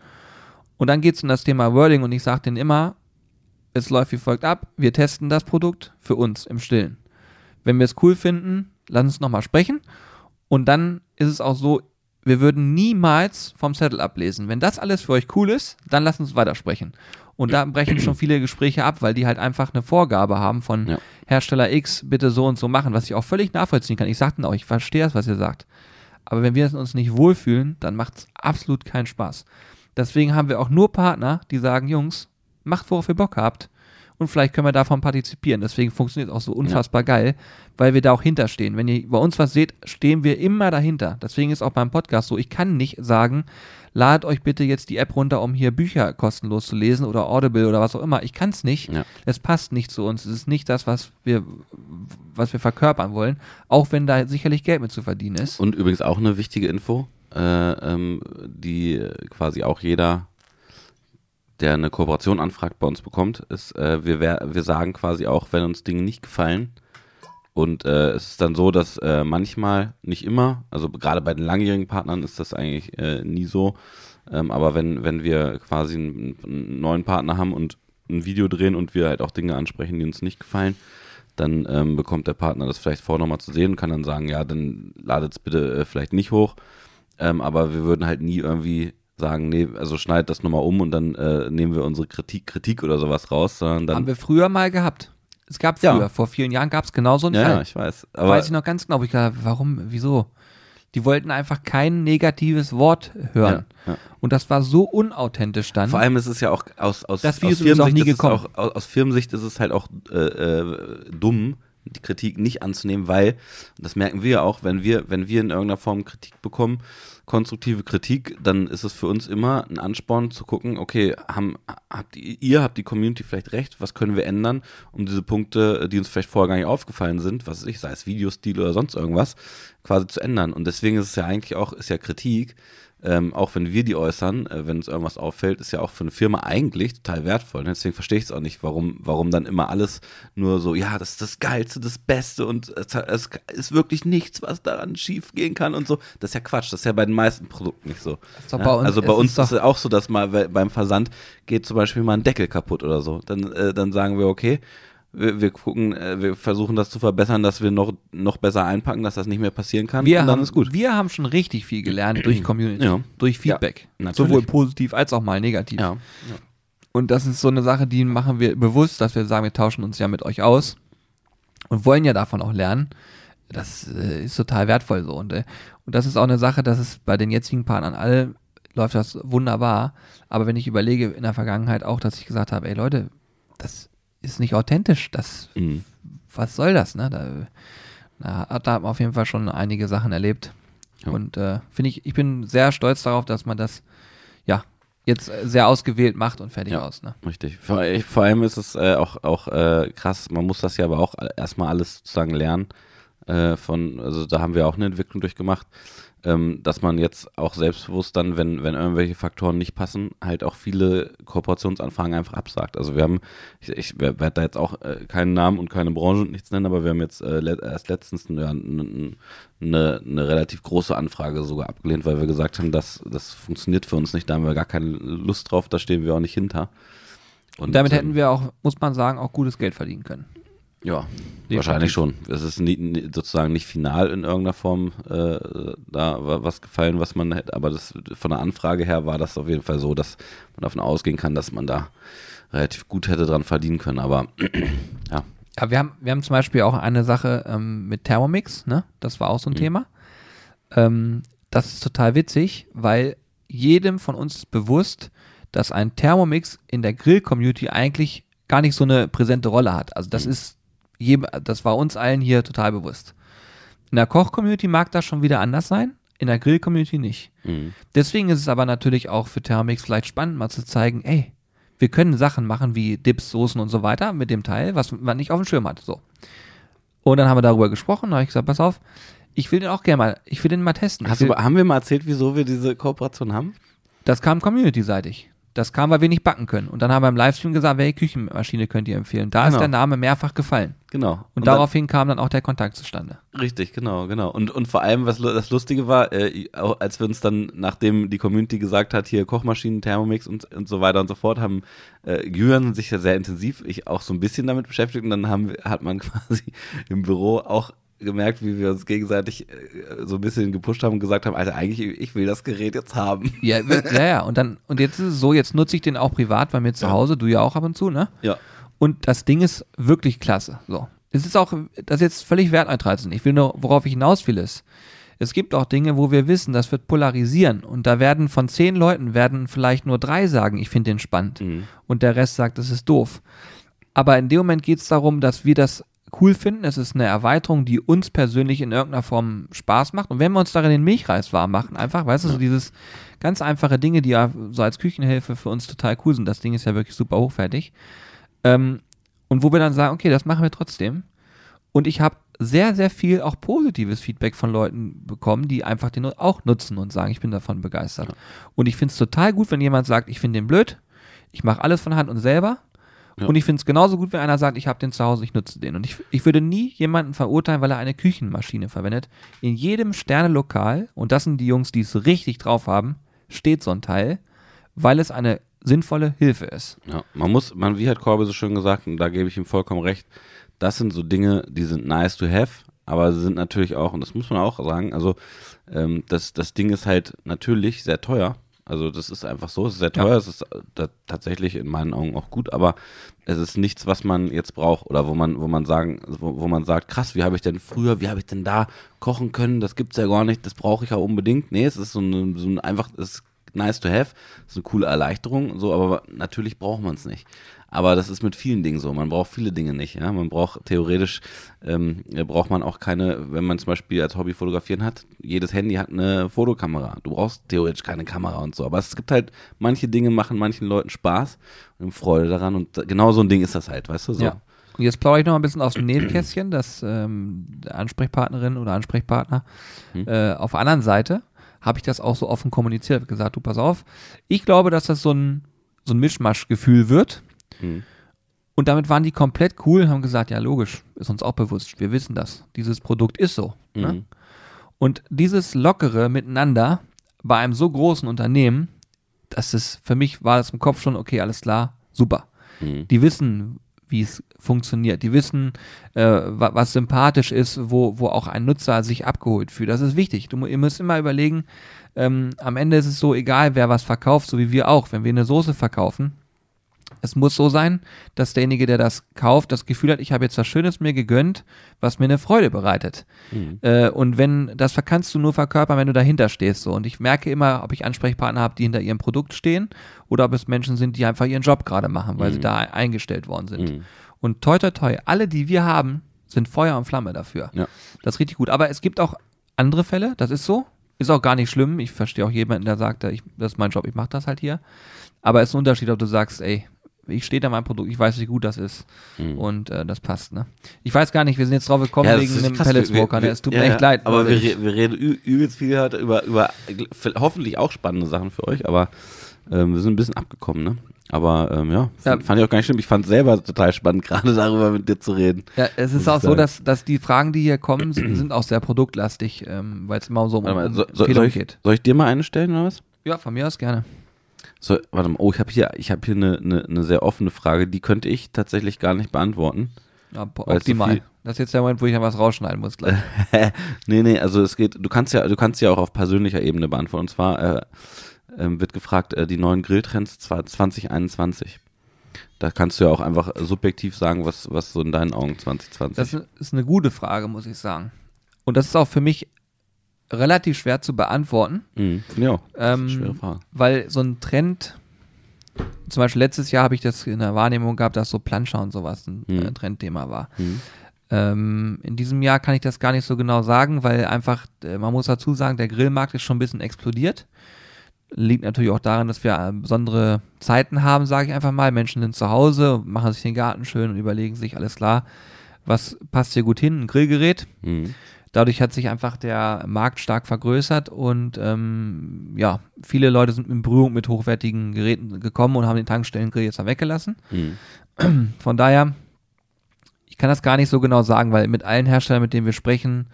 Und dann geht es um das Thema Wording und ich sage denen immer, es läuft wie folgt ab, wir testen das Produkt für uns im Stillen. Wenn wir es cool finden, lass uns nochmal sprechen. Und dann ist es auch so, wir würden niemals vom Zettel ablesen. Wenn das alles für euch cool ist, dann lasst uns weitersprechen. Und da brechen schon viele Gespräche ab, weil die halt einfach eine Vorgabe haben von Ja. Hersteller X, bitte so und so machen, was ich auch völlig nachvollziehen kann. Ich sagte auch, ich verstehe es, was ihr sagt. Aber wenn wir uns nicht wohlfühlen, dann macht es absolut keinen Spaß. Deswegen haben wir auch nur Partner, die sagen, Jungs, macht, worauf ihr Bock habt. Und vielleicht können wir davon partizipieren. Deswegen funktioniert es auch so unfassbar geil, weil wir da auch hinterstehen. Wenn ihr bei uns was seht, stehen wir immer dahinter. Deswegen ist auch beim Podcast so, ich kann nicht sagen, ladet euch bitte jetzt die App runter, um hier Bücher kostenlos zu lesen oder Audible oder was auch immer. Ich kann es nicht. Ja. Es passt nicht zu uns. Es ist nicht das, was wir, was wir verkörpern wollen. Auch wenn da sicherlich Geld mit zu verdienen ist. Und übrigens auch eine wichtige Info, äh, ähm, die quasi auch jeder, der eine Kooperation anfragt, bei uns bekommt, ist, äh, wir, wir sagen quasi auch, wenn uns Dinge nicht gefallen. Und äh, es ist dann so, dass äh, manchmal, nicht immer, also gerade bei den langjährigen Partnern ist das eigentlich äh, nie so, ähm, aber wenn, wenn wir quasi einen, einen neuen Partner haben und ein Video drehen und wir halt auch Dinge ansprechen, die uns nicht gefallen, dann ähm, bekommt der Partner das vielleicht vor nochmal zu sehen und kann dann sagen, ja, dann ladet es bitte äh, vielleicht nicht hoch. Ähm, aber wir würden halt nie irgendwie sagen, nee, also schneid das nochmal um und dann äh, nehmen wir unsere Kritik, Kritik oder sowas raus, sondern dann. Haben wir früher mal gehabt. Es gab Ja. früher, vor vielen Jahren gab es genau so einen ja, ja, Fall. ich weiß. Aber Weiß ich noch ganz genau, ich gedacht habe, warum, wieso? Die wollten einfach kein negatives Wort hören. Ja, ja. Und das war so unauthentisch dann. Vor allem ist es ja auch aus, aus, Das aus Firmensicht ist auch, aus, aus Firmensicht ist es halt auch äh, äh, dumm, die Kritik nicht anzunehmen, weil, das merken wir ja auch, wenn wir, wenn wir in irgendeiner Form Kritik bekommen, konstruktive Kritik, dann ist es für uns immer ein Ansporn zu gucken, okay, haben, habt ihr, ihr habt die Community vielleicht recht, was können wir ändern, um diese Punkte, die uns vielleicht vorher gar nicht aufgefallen sind, was weiß ich, sei es Videostil oder sonst irgendwas, quasi zu ändern. Und deswegen ist es ja eigentlich auch, ist ja Kritik, ähm, auch wenn wir die äußern, äh, wenn uns irgendwas auffällt, ist ja auch für eine Firma eigentlich total wertvoll. Ne? Deswegen verstehe ich es auch nicht, warum, warum dann immer alles nur so, ja, das ist das Geilste, das Beste und es, es ist wirklich nichts, was daran schief gehen kann und so. Das ist ja Quatsch, das ist ja bei den meisten Produkten nicht so. Ja? bei uns- also bei uns ist es auch so, dass mal beim Versand geht zum Beispiel mal ein Deckel kaputt oder so. Dann, äh, dann sagen wir, okay, wir, wir gucken, äh, wir versuchen das zu verbessern, dass wir noch, noch besser einpacken, dass das nicht mehr passieren kann. wir, und dann haben, ist gut. wir haben schon richtig viel gelernt durch Community, Ja. durch Feedback. Ja. Sowohl positiv als auch mal negativ. Ja. Und das ist so eine Sache, die machen wir bewusst, dass wir sagen, wir tauschen uns ja mit euch aus und wollen ja davon auch lernen. das äh, ist total wertvoll so. Und, äh, und das ist auch eine Sache, dass es bei den jetzigen Partnern alle läuft das wunderbar. Aber wenn ich überlege in der Vergangenheit auch, dass ich gesagt habe, ey Leute, das ist nicht authentisch, das, Mhm. was soll das, ne? Da, da hat da hat man auf jeden Fall schon einige Sachen erlebt. Ja. Und äh, finde ich, ich bin sehr stolz darauf, dass man das, ja, jetzt sehr ausgewählt macht und fertig Ja. aus, ne? Richtig. Vor, vor allem ist es äh, auch, auch äh, krass, man muss das ja aber auch erstmal alles sozusagen lernen. Äh, von, also da haben wir auch eine Entwicklung durchgemacht, ähm, dass man jetzt auch selbstbewusst dann, wenn, wenn irgendwelche Faktoren nicht passen, halt auch viele Kooperationsanfragen einfach absagt. Also wir haben, ich, ich werde da jetzt auch äh, keinen Namen und keine Branche und nichts nennen, aber wir haben jetzt äh, le erst letztens eine, eine, eine, relativ große Anfrage sogar abgelehnt, weil wir gesagt haben, dass das funktioniert für uns nicht, da haben wir gar keine Lust drauf, da stehen wir auch nicht hinter. Und damit ähm, hätten wir auch, muss man sagen, auch gutes Geld verdienen können. Ja, wahrscheinlich schon. Es ist nie, sozusagen nicht final in irgendeiner Form äh, da wa- was gefallen, was man hätte, aber das, von der Anfrage her war das auf jeden Fall so, dass man davon ausgehen kann, dass man da relativ gut hätte dran verdienen können. Aber ja, Ja, wir haben, wir haben zum Beispiel auch eine Sache ähm, mit Thermomix, ne? Das war auch so ein Mhm. Thema. Ähm, das ist total witzig, weil jedem von uns ist bewusst, dass ein Thermomix in der Grill-Community eigentlich gar nicht so eine präsente Rolle hat. Also das ist jedem, das war uns allen hier total bewusst. In der Koch-Community mag das schon wieder anders sein, in der Grill-Community nicht. mhm. Deswegen ist es aber natürlich auch für Thermomix vielleicht spannend, mal zu zeigen, ey, wir können Sachen machen wie Dips, Soßen und so weiter mit dem Teil, was man nicht auf dem Schirm hat. So. Und dann haben wir darüber gesprochen, da habe ich gesagt, pass auf, ich will den auch gerne mal, ich will den mal testen. Will, du, haben wir mal erzählt, wieso wir diese Kooperation haben? das kam community-seitig. Das kam, weil wir nicht backen können. Und dann haben wir im Livestream gesagt, welche Küchenmaschine könnt ihr empfehlen. Da ist Genau. der Name mehrfach gefallen. Genau. Und, dann- daraufhin kam dann auch der Kontakt zustande. Richtig, genau, genau. Und, und vor allem, was das Lustige war, äh, als wir uns dann, nachdem die Community gesagt hat, hier Kochmaschinen, Thermomix und, und so weiter und so fort, haben äh, Jürgen sich ja sehr intensiv, ich auch so ein bisschen damit beschäftigt und dann haben, hat man quasi im Büro auch gemerkt, wie wir uns gegenseitig äh, so ein bisschen gepusht haben und gesagt haben, Alter, eigentlich, ich will das Gerät jetzt haben. Ja, ja, ja. Und dann, und jetzt ist es so, jetzt nutze ich den auch privat bei mir zu Ja. Hause, du ja auch ab und zu, ne? Ja. Und das Ding ist wirklich klasse. So. Es ist auch, das ist jetzt völlig sehen. Ich will nur, worauf ich hinaus will, ist, es gibt auch Dinge, wo wir wissen, das wird polarisieren. Und da werden von zehn Leuten, werden vielleicht nur drei sagen, ich finde den spannend. Mhm. Und der Rest sagt, das ist doof. Aber in dem Moment geht es darum, dass wir das cool finden. Es ist eine Erweiterung, die uns persönlich in irgendeiner Form Spaß macht. Und wenn wir uns darin den Milchreis warm machen, einfach, weißt du, so dieses ganz einfache Dinge, die ja so als Küchenhilfe für uns total cool sind. Das Ding ist ja wirklich super hochwertig. Ähm, und wo wir dann sagen, okay, das machen wir trotzdem. Und ich habe sehr, sehr viel auch positives Feedback von Leuten bekommen, die einfach den auch nutzen und sagen, ich bin davon begeistert. Und ich finde es total gut, wenn jemand sagt, ich finde den blöd, ich mache alles von Hand und selber. Ja. Und ich finde es genauso gut, wenn einer sagt, ich habe den zu Hause, ich nutze den. Und ich, ich würde nie jemanden verurteilen, weil er eine Küchenmaschine verwendet. In jedem Sternelokal, und das sind die Jungs, die es richtig drauf haben, steht so ein Teil, weil es eine sinnvolle Hilfe ist. Ja, man muss, man, wie hat Corby so schön gesagt, und da gebe ich ihm vollkommen recht, das sind so Dinge, die sind nice to have, aber sie sind natürlich auch, und das muss man auch sagen, also ähm, das, das Ding ist halt natürlich sehr teuer. Also das ist einfach so, es ist sehr Ja. teuer, es ist äh, tatsächlich in meinen Augen auch gut, aber es ist nichts, was man jetzt braucht oder wo man, wo man sagen, wo, wo man sagt, krass, wie habe ich denn früher, wie habe ich denn da kochen können, das gibt's ja gar nicht, das brauche ich ja unbedingt. Nee, es ist so ein, so ein einfach, es nice to have, ist eine coole Erleichterung, so, aber natürlich braucht man es nicht. Aber das ist mit vielen Dingen so. Man braucht viele Dinge nicht. Ja? Man braucht theoretisch, ähm, äh, braucht man auch keine, wenn man zum Beispiel als Hobby fotografieren hat, jedes Handy hat eine Fotokamera. Du brauchst theoretisch keine Kamera und so. Aber es gibt halt, manche Dinge machen manchen Leuten Spaß und Freude daran. Und genau so ein Ding ist das halt, weißt du? So. Ja. Und jetzt plaudere ich noch ein bisschen aus dem Nebenkästchen, dass ähm, Ansprechpartnerin oder Ansprechpartner Hm. äh, auf der anderen Seite habe ich das auch so offen kommuniziert, hab gesagt, du pass auf, ich glaube, dass das so ein, so ein Mischmasch-Gefühl wird. Hm. Und damit waren die komplett cool und haben gesagt, ja logisch, ist uns auch bewusst, wir wissen das. Dieses Produkt ist so. Ne? Mhm. Und dieses lockere Miteinander bei einem so großen Unternehmen, das ist, für mich war das im Kopf schon, okay, alles klar, super. Mhm. Die wissen, wie es funktioniert. Die wissen, äh, wa was sympathisch ist, wo, wo auch ein Nutzer sich abgeholt fühlt. Das ist wichtig. Du, ihr müsst immer überlegen, ähm, am Ende ist es so egal, wer was verkauft, so wie wir auch. Wenn wir eine Soße verkaufen, es muss so sein, dass derjenige, der das kauft, das Gefühl hat, ich habe jetzt was Schönes mir gegönnt, was mir eine Freude bereitet. Mhm. Äh, und wenn, das kannst du nur verkörpern, wenn du dahinter stehst. So. Und ich merke immer, ob ich Ansprechpartner habe, die hinter ihrem Produkt stehen, oder ob es Menschen sind, die einfach ihren Job gerade machen, weil sie da eingestellt worden sind. Mhm. Und toi toi toi, alle, die wir haben, sind Feuer und Flamme dafür. Ja. Das ist richtig gut. Aber es gibt auch andere Fälle, das ist so. Ist auch gar nicht schlimm. Ich verstehe auch jemanden, der sagt, ich, das ist mein Job, ich mache das halt hier. Aber es ist ein Unterschied, ob du sagst, ey, ich stehe da meinem Produkt, ich weiß, wie gut das ist. Und äh, das passt, ne? Ich weiß gar nicht, wir sind jetzt drauf gekommen Mhm. das wegen wir- Smoker. ne? Es tut ja, mir echt ja. leid. Aber wir, wir reden übelst viel heute über, über hoffentlich auch spannende Sachen für euch, aber ähm, wir sind ein bisschen abgekommen, ne? Aber ähm, ja, Ja. fand, fand ich auch gar nicht schlimm. Ich fand es selber total spannend, gerade darüber mit dir zu reden. Ja, es ist auch so, dass, dass die Fragen, die hier kommen, sind, sind auch sehr produktlastig, ähm, weil es immer so um Warte mal, so, soll, ich, geht. soll ich dir mal eine stellen oder was? Ja, von mir aus gerne. So, warte mal, oh, ich habe hier, ich habe hier eine, eine, eine sehr offene Frage, die könnte ich tatsächlich gar nicht beantworten. Ja, so optimal. viel- das ist jetzt der Moment, wo ich dann was rausschneiden muss gleich. nee, nee, also es geht, du kannst ja, du kannst ja auch auf persönlicher Ebene beantworten. Und zwar äh, ähm, wird gefragt, äh, die neuen Grilltrends zwar 2021. Da kannst du ja auch einfach subjektiv sagen, was, was so in deinen Augen 2020. Das ist eine gute Frage, muss ich sagen. Und das ist auch für mich relativ schwer zu beantworten, mhm. Ja, das ist eine ähm, schwere Frage. weil so ein Trend, zum Beispiel letztes Jahr habe ich das in der Wahrnehmung gehabt, dass so Planscher und sowas ein Mhm. äh, Trendthema war. Mhm. Ähm, in diesem Jahr kann ich das gar nicht so genau sagen, weil einfach, äh, man muss dazu sagen, der Grillmarkt ist schon ein bisschen explodiert. Liegt natürlich auch daran, dass wir äh, besondere Zeiten haben, sage ich einfach mal. Menschen sind zu Hause, machen sich den Garten schön und überlegen sich, alles klar, was passt hier gut hin? Ein Grillgerät. Mhm. Dadurch hat sich einfach der Markt stark vergrößert und ähm, ja, viele Leute sind in Berührung mit hochwertigen Geräten gekommen und haben den Tankstellengrill jetzt da weggelassen. Mhm. Von daher, ich kann das gar nicht so genau sagen, weil mit allen Herstellern, mit denen wir sprechen,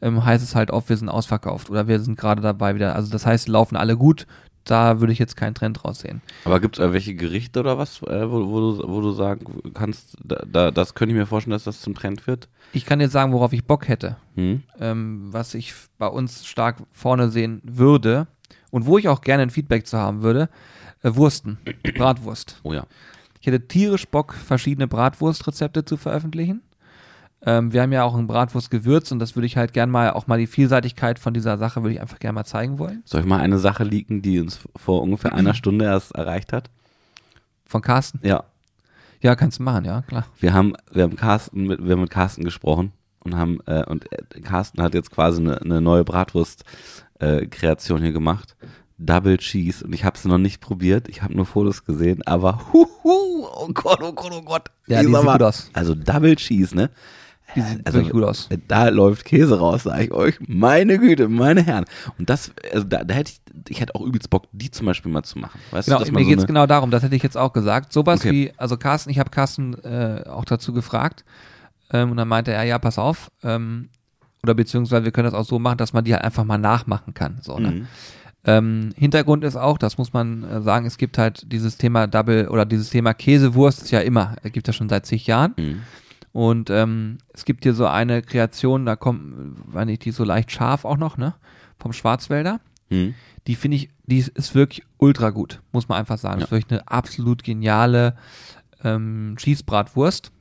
ähm, heißt es halt oft, wir sind ausverkauft oder wir sind gerade dabei wieder. Also das heißt, laufen alle gut. Da würde ich jetzt keinen Trend raussehen. Aber gibt es irgendwelche Gerichte oder was, äh, wo, wo, du, wo du sagen kannst, da, da, das könnte ich mir vorstellen, dass das zum Trend wird? Ich kann jetzt sagen, worauf ich Bock hätte. Mhm. ähm, was ich bei uns stark vorne sehen würde und wo ich auch gerne ein Feedback zu haben würde, äh, Wursten, Bratwurst. Oh ja. Ich hätte tierisch Bock, verschiedene Bratwurstrezepte zu veröffentlichen. Ähm, wir haben ja auch ein Bratwurstgewürz und das würde ich halt gern mal, auch mal die Vielseitigkeit von dieser Sache würde ich einfach gerne mal zeigen wollen. Soll ich mal eine Sache leaken, die uns vor ungefähr einer Stunde erst erreicht hat? Von Carsten? Ja. Ja, kannst du machen, ja, klar. Wir haben, wir haben Carsten mit, wir haben mit Carsten gesprochen und haben, äh, und äh, Carsten hat jetzt quasi eine, eine neue Bratwurst-Kreation hier gemacht. Double Cheese und ich habe sie noch nicht probiert, ich habe nur Fotos gesehen, aber huhu, oh Gott, oh Gott, oh Gott. Ja, die sieht gut aus. Also Double Cheese, ne? Die sieht Also, wirklich gut aus. Da läuft Käse raus, sage ich euch. Meine Güte, meine Herren. Und das, also da, da hätte ich, ich hätte auch übelst Bock, die zum Beispiel mal zu machen. Weißt Genau, du, mir so geht's eine, genau darum, das hätte ich jetzt auch gesagt. Sowas Okay. wie, also Carsten, ich habe Carsten äh, auch dazu gefragt ähm, und dann meinte er, ja, pass auf, ähm, oder beziehungsweise wir können das auch so machen, dass man die halt einfach mal nachmachen kann. So, ne? Mhm. ähm, Hintergrund ist auch, das muss man äh, sagen, es gibt halt dieses Thema Double oder dieses Thema Käsewurst ist ja immer, äh, gibt ja schon seit zig Jahren. Mhm. Und ähm, es gibt hier so eine Kreation, da kommt, weiß nicht, die so leicht scharf auch noch, ne? Vom Schwarzwälder. Mhm. Die finde ich, die ist- wirklich ultra gut, muss man einfach sagen. Ja. Das ist wirklich eine absolut geniale ähm, Cheesebratwurst.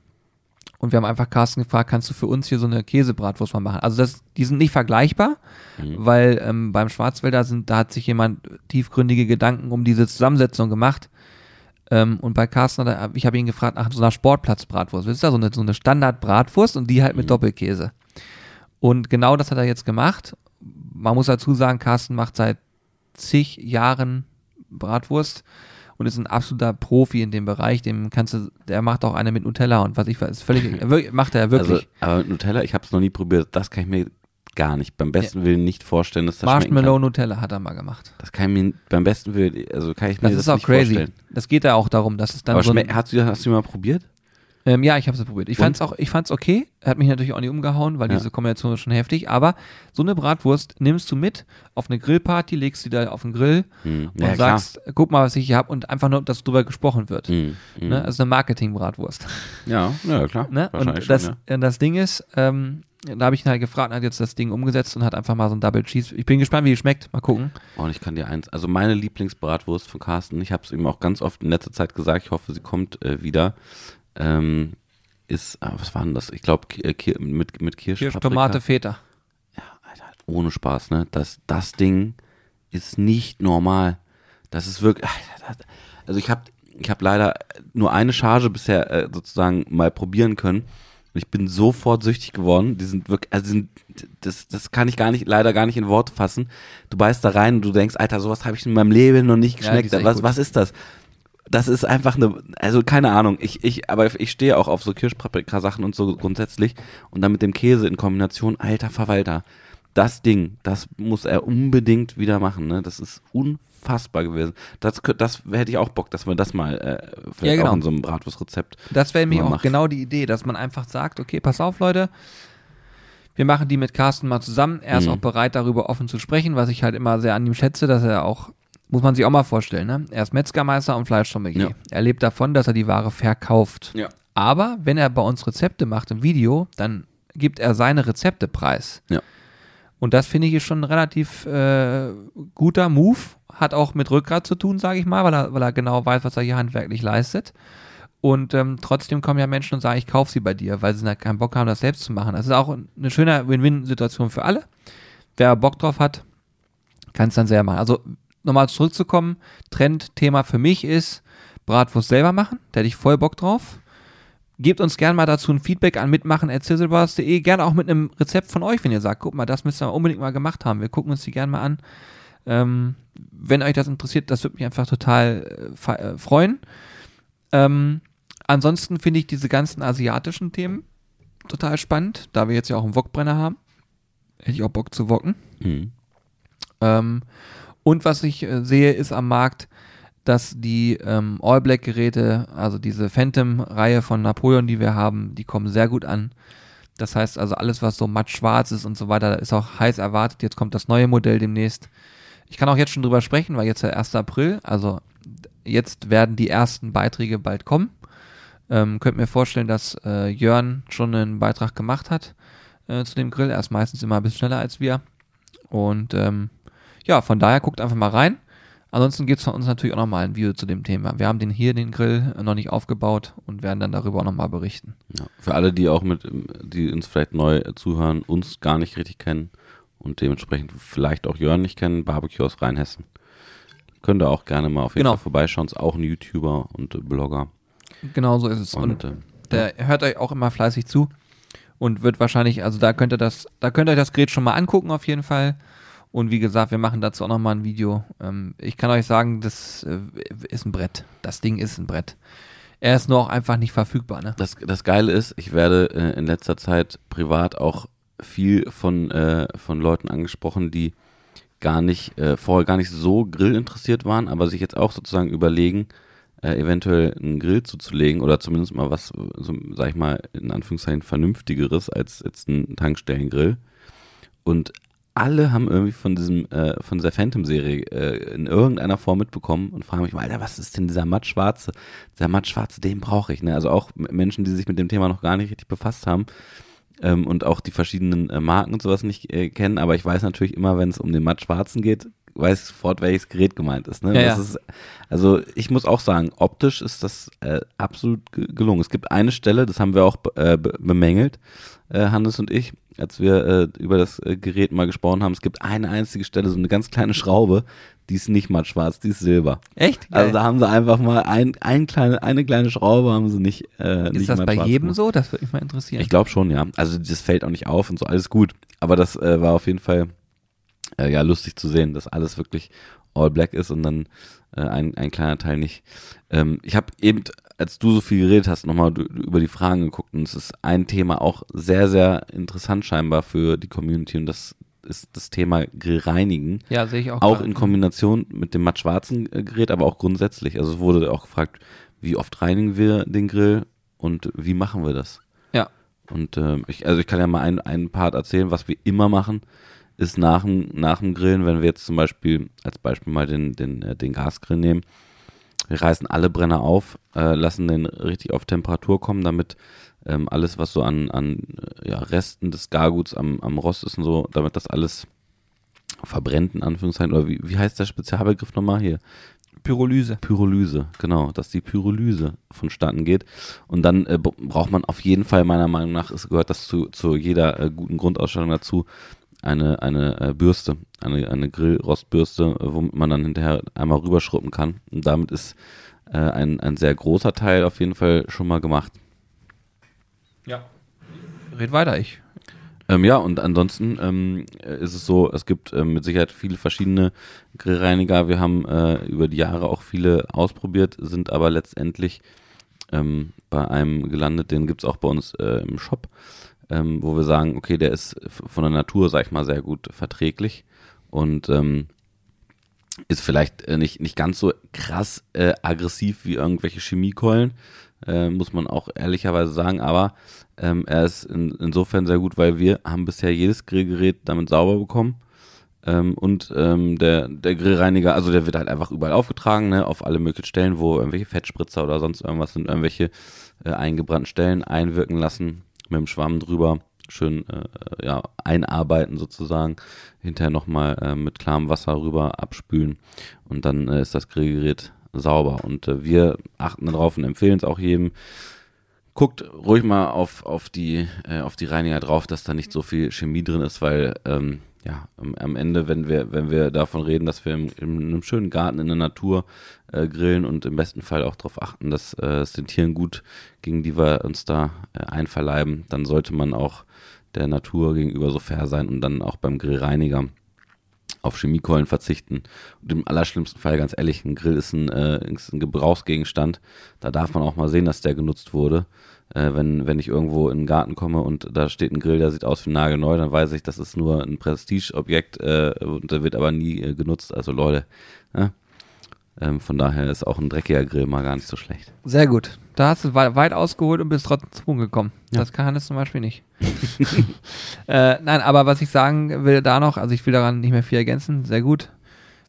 Und wir haben einfach Carsten gefragt, kannst du für uns hier so eine Käsebratwurst mal machen? Also das, die sind nicht vergleichbar, Mhm. weil ähm, beim Schwarzwälder sind, da hat sich jemand tiefgründige Gedanken um diese Zusammensetzung gemacht. Ähm, und bei Carsten, hat er- ich habe ihn gefragt nach so einer Sportplatzbratwurst. Wisst ihr, so eine, so eine Standardbratwurst und die halt mit Doppelkäse. Und genau das hat er jetzt gemacht. Man muss dazu sagen, Carsten macht seit zig Jahren Bratwurst und ist ein absoluter Profi in dem Bereich. Dem kannst du, der macht auch eine mit Nutella und was ich weiß, ist völlig, macht er wirklich. Also, aber Nutella, ich habe es noch nie probiert. Das kann ich mir gar nicht, beim besten Willen nicht vorstellen, dass das Marshmallow. Nutella hat er mal gemacht. Das kann ich mir beim besten Willen, also kann ich mir Das das, ist auch nicht crazy. vorstellen. Das geht ja auch darum, dass es dann Aber so hast, du, hast du mal probiert? Ähm, ja, ich habe es probiert. Ich Und? fand's auch, ich fand's okay. Hat mich natürlich auch nicht umgehauen, weil Ja. diese Kombination ist schon heftig. Aber so eine Bratwurst nimmst du mit auf eine Grillparty, legst sie da auf den Grill Hm. und Ja, klar. sagst, guck mal, was ich hier habe und einfach nur, dass drüber gesprochen wird. Hm. Hm. Ne? Also eine Marketing-Bratwurst. Ja, ja, klar. Ne? Wahrscheinlich Und das, schon, ja. das Ding ist, ähm, da habe ich ihn halt gefragt und hat jetzt das Ding umgesetzt und hat einfach mal so ein Double Cheese. Ich bin gespannt, wie die schmeckt. Mal gucken. Oh, und ich kann dir eins, also meine Lieblingsbratwurst von Carsten, ich habe es ihm auch ganz oft in letzter Zeit gesagt, ich hoffe, sie kommt äh, wieder, ähm, ist, ah, was war denn das? Ich glaube, äh, mit, mit Kirsch, Kirsch, Paprika. Tomate, Feta. Ja, Alter, ohne Spaß, ne? Das, das Ding ist nicht normal. Das ist wirklich, Alter, das- also ich habe ich hab leider nur eine Charge bisher äh, sozusagen mal probieren können. Und ich bin sofort süchtig geworden. Die sind wirklich, also sind, das, das kann ich gar nicht, leider gar nicht in Worte fassen. Du beißt da rein und du denkst, Alter, sowas habe ich in meinem Leben noch nicht Ja, geschmeckt. echt was, gut. was ist das? Das ist einfach eine, also keine Ahnung. Ich, ich, aber ich stehe auch auf so Kirschpaprika-Sachen und so grundsätzlich. Und dann mit dem Käse in Kombination, alter Verwalter. Das Ding, das muss er unbedingt wieder machen. Ne? Das ist unfassbar gewesen. Das, das hätte ich auch Bock, dass wir das mal äh, vielleicht Ja, genau. auch in so einem Bratwurstrezept. Das wäre mir man auch macht. genau die Idee, dass man einfach sagt, okay, pass auf, Leute, wir machen die mit Carsten mal zusammen. Er ist Mhm. auch bereit, darüber offen zu sprechen, was ich halt immer sehr an ihm schätze, dass er auch, muss man sich auch mal vorstellen, ne? Er ist Metzgermeister und Fleischsommelier. Ja. Er lebt davon, dass er die Ware verkauft. Ja. Aber wenn er bei uns Rezepte macht im Video, dann gibt er seine Rezepte preis. Ja. Und das finde ich ist schon ein relativ äh, guter Move. Hat auch mit Rückgrat zu tun, sage ich mal, weil er, weil er genau weiß, was er hier handwerklich leistet. Und ähm, trotzdem kommen ja Menschen und sagen, ich kaufe sie bei dir, weil sie keinen Bock haben, das selbst zu machen. Das ist auch eine schöne Win-Win-Situation für alle. Wer Bock drauf hat, kann es dann selber machen. Also nochmal zurückzukommen, Trendthema für mich ist Bratwurst selber machen. Da hätte ich voll Bock drauf. Gebt uns gerne mal dazu ein Feedback an mitmachen.zizzlebars.de. Gerne auch mit einem Rezept von euch, wenn ihr sagt, guck mal, das müsst ihr unbedingt mal gemacht haben. Wir gucken uns die gerne mal an. Ähm, wenn euch das interessiert, das würde mich einfach total äh, äh, freuen. Ähm, ansonsten finde ich diese ganzen asiatischen Themen total spannend, da wir jetzt ja auch einen Wokbrenner haben. Hätte ich auch Bock zu wocken. Mhm. Ähm, und was ich äh, sehe, ist am Markt, dass die ähm, All-Black-Geräte, also diese Phantom-Reihe von Napoleon, die wir haben, die kommen sehr gut an. Das heißt also alles, was so matt schwarz ist und so weiter, ist auch heiß erwartet. Jetzt kommt das neue Modell demnächst. Ich kann auch jetzt schon drüber sprechen, weil jetzt der 1. April, also jetzt werden die ersten Beiträge bald kommen. Ähm, könnt mir vorstellen, dass äh, Jörn schon einen Beitrag gemacht hat äh, zu dem Grill. Er ist meistens immer ein bisschen schneller als wir. Und ähm, ja, von daher guckt einfach mal rein. Ansonsten gibt es von uns natürlich auch nochmal ein Video zu dem Thema. Wir haben den hier, den Grill, noch nicht aufgebaut und werden dann darüber auch nochmal berichten. Ja. Für alle, die auch mit, die uns vielleicht neu zuhören, uns gar nicht richtig kennen und dementsprechend vielleicht auch Jörn nicht kennen, Barbecue aus Rheinhessen. Könnt ihr auch gerne mal auf jeden Genau. Fall vorbeischauen. Ist auch ein YouTuber und Blogger. Genau so ist es. Und, Und, äh, der hört euch auch immer fleißig zu und wird wahrscheinlich, also da könnt ihr das, da könnt ihr euch das Gerät schon mal angucken auf jeden Fall. Und wie gesagt, wir machen dazu auch nochmal ein Video. Ähm, ich kann euch sagen, das äh, ist ein Brett. Das Ding ist ein Brett. Er ist nur auch einfach nicht verfügbar, ne? Das, das Geile ist, ich werde äh, in letzter Zeit privat auch viel von, äh, von Leuten angesprochen, die gar nicht, äh, vorher gar nicht so grillinteressiert waren, aber sich jetzt auch sozusagen überlegen, äh, eventuell einen Grill zuzulegen oder zumindest mal was, so, sag ich mal, in Anführungszeichen vernünftigeres als jetzt ein Tankstellengrill. Und alle haben irgendwie von diesem, äh, von dieser Phantom-Serie äh, in irgendeiner Form mitbekommen und fragen mich mal, Alter, was ist denn dieser mattschwarze? Dieser mattschwarze, den brauche ich. Ne? Also auch Menschen, die sich mit dem Thema noch gar nicht richtig befasst haben ähm, und auch die verschiedenen äh, Marken und sowas nicht äh, kennen, aber ich weiß natürlich immer, wenn es um den mattschwarzen geht, weiß ich sofort, welches Gerät gemeint ist. Ne? Ja, ja. ist also ich muss auch sagen, optisch ist das äh, absolut ge- gelungen. Es gibt eine Stelle, das haben wir auch be- äh, be bemängelt, Hannes und ich, als wir äh, über das äh, Gerät mal gesprochen haben. Es gibt eine einzige Stelle, so eine ganz kleine Schraube, die ist nicht matt schwarz, die ist silber. Echt? Also da haben sie einfach mal ein, ein kleine, eine kleine Schraube haben sie nicht. Äh, nicht ist das matt bei jedem gemacht. so? Das würde mich mal interessieren. Ich glaube schon, ja. Also das fällt auch nicht auf und so, alles gut. Aber das äh, war auf jeden Fall äh, ja lustig zu sehen, dass alles wirklich all black ist und dann äh, ein, ein kleiner Teil nicht. Ähm, ich habe eben, als du so viel geredet hast, nochmal über die Fragen geguckt und es ist ein Thema auch sehr, sehr interessant scheinbar für die Community und das ist das Thema Grillreinigen. ja, sehe ich auch. Auch gerade. in Kombination mit dem matt-schwarzen äh, Gerät, aber auch grundsätzlich. Also es wurde auch gefragt, wie oft reinigen wir den Grill? und wie machen wir das? Ja. Und äh, ich, also ich kann ja mal einen, einen Part erzählen, was wir immer machen, ist nach dem, nach dem Grillen, wenn wir jetzt zum Beispiel, als Beispiel mal den, den, äh, den Gasgrill nehmen, wir reißen alle Brenner auf, äh, lassen den richtig auf Temperatur kommen, damit ähm, alles, was so an, an äh, ja, Resten des Garguts am, am Rost ist und so, damit das alles verbrennt, in Anführungszeichen, oder wie, wie heißt der Spezialbegriff nochmal hier? Pyrolyse. Pyrolyse, genau, dass die Pyrolyse vonstatten geht. Und dann äh, braucht man auf jeden Fall, meiner Meinung nach, es gehört das zu, zu jeder äh, guten Grundausstattung dazu, eine, eine äh, Bürste, eine, eine Grillrostbürste, äh, womit man dann hinterher einmal rüberschruppen kann. Und damit ist äh, ein, ein sehr großer Teil auf jeden Fall schon mal gemacht. Ja. Red weiter, ich. Ähm, ja, und ansonsten ähm, äh, ist es so, es gibt ähm, mit Sicherheit viele verschiedene Grillreiniger. Wir haben äh, über die Jahre auch viele ausprobiert, sind aber letztendlich ähm, bei einem gelandet, den gibt's auch bei uns äh, im Shop, ähm, wo wir sagen, okay, der ist von der Natur, sag ich mal, sehr gut verträglich und ähm, ist vielleicht äh, nicht, nicht ganz so krass äh, aggressiv wie irgendwelche Chemiekeulen, äh, muss man auch ehrlicherweise sagen, aber ähm, er ist in, insofern sehr gut, weil wir haben bisher jedes Grillgerät damit sauber bekommen. Ähm, und ähm, der, der Grillreiniger, also der wird halt einfach überall aufgetragen, ne, auf alle möglichen Stellen, wo irgendwelche Fettspritzer oder sonst irgendwas sind, irgendwelche äh, eingebrannten Stellen einwirken lassen, mit dem Schwamm drüber, schön äh, ja, einarbeiten sozusagen, hinterher nochmal äh, mit klarem Wasser rüber abspülen und dann äh, ist das Grillgerät sauber. Und äh, wir achten darauf und empfehlen es auch jedem, guckt ruhig mal auf, auf, die, äh, auf die Reiniger drauf, dass da nicht so viel Chemie drin ist, weil ähm, ja, am, Ende, wenn wir, wenn wir davon reden, dass wir im, in einem schönen Garten in der Natur äh, grillen und im besten Fall auch darauf achten, dass äh, es den Tieren gut, gegen die wir uns da äh, einverleiben, dann sollte man auch der Natur gegenüber so fair sein und dann auch beim Grillreiniger auf Chemiekeulen verzichten. Und im allerschlimmsten Fall, ganz ehrlich, ein Grill ist ein, äh, ist ein Gebrauchsgegenstand. Da darf man auch mal sehen, dass der genutzt wurde. Äh, wenn, wenn ich irgendwo in den Garten komme und da steht ein Grill, der sieht aus wie nagelneu, dann weiß ich, das ist nur ein Prestigeobjekt äh, und der wird aber nie äh, genutzt. Also Leute, ja? ähm, von daher ist auch ein dreckiger Grill mal gar nicht so schlecht. Sehr gut. Da hast du wei- weit ausgeholt und bist trotzdem zum Punkt gekommen. Ja. Das kann Hannes zum Beispiel nicht. äh, nein, aber was ich sagen will da noch, also ich will daran nicht mehr viel ergänzen, sehr gut.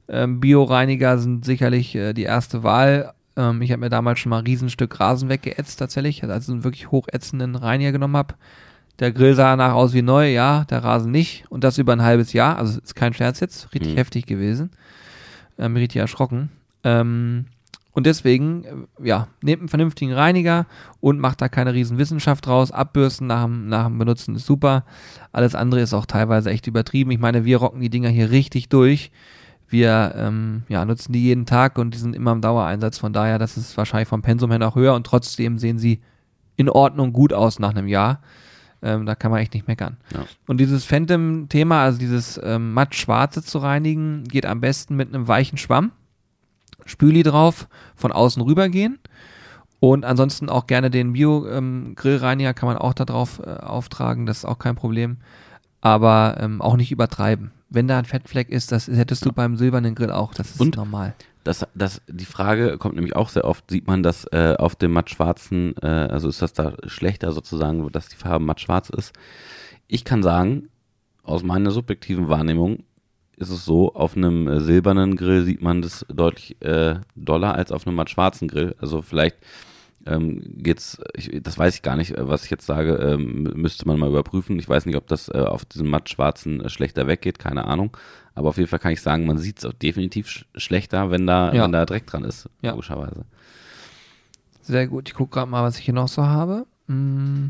Ähm, Bioreiniger sind sicherlich äh, die erste Wahl. Ähm, ich habe mir damals schon mal ein Riesenstück Rasen weggeätzt tatsächlich, also einen wirklich hochätzenden Reiniger genommen habe. Der Grill sah danach aus wie neu, ja, der Rasen nicht. Und das über ein halbes Jahr, also ist kein Scherz jetzt, richtig Mhm. heftig gewesen. Ähm, richtig erschrocken. Ähm, und deswegen, äh, ja, nehmt einen vernünftigen Reiniger und macht da keine riesen Wissenschaft draus. Abbürsten nach dem, nach dem Benutzen ist super. Alles andere ist auch teilweise echt übertrieben. Ich meine, wir rocken die Dinger hier richtig durch. Wir ähm, ja, nutzen die jeden Tag und die sind immer im Dauereinsatz. Von daher, das ist wahrscheinlich vom Pensum her noch höher und trotzdem sehen sie in Ordnung gut aus nach einem Jahr. Ähm, da kann man echt nicht meckern. Ja. Und dieses Phantom-Thema, also dieses ähm, matt-schwarze zu reinigen, geht am besten mit einem weichen Schwamm. Spüli drauf, von außen rübergehen. Und ansonsten auch gerne den Bio-Grillreiniger kann man auch da drauf äh, auftragen, das ist auch kein Problem. Aber ähm, auch nicht übertreiben. Wenn da ein Fettfleck ist, das hättest du beim silbernen Grill auch, das ist Und? normal. Das, das, die Frage kommt nämlich auch sehr oft, sieht man das äh, auf dem matt-schwarzen, äh, also ist das da schlechter sozusagen, dass die Farbe matt-schwarz ist? Ich kann sagen, aus meiner subjektiven Wahrnehmung ist es so, auf einem äh, silbernen Grill sieht man das deutlich äh, doller als auf einem matt-schwarzen Grill. Also vielleicht ähm, geht's, ich, das weiß ich gar nicht, äh, was ich jetzt sage, ähm, mü- müsste man mal überprüfen. Ich weiß nicht, ob das äh, auf diesem matt-schwarzen äh, schlechter weggeht, keine Ahnung. Aber auf jeden Fall kann ich sagen, man sieht es auch definitiv sch schlechter, wenn da, Ja. wenn da Dreck dran ist, Ja. logischerweise. Sehr gut. Ich gucke gerade mal, was ich hier noch so habe. Mm.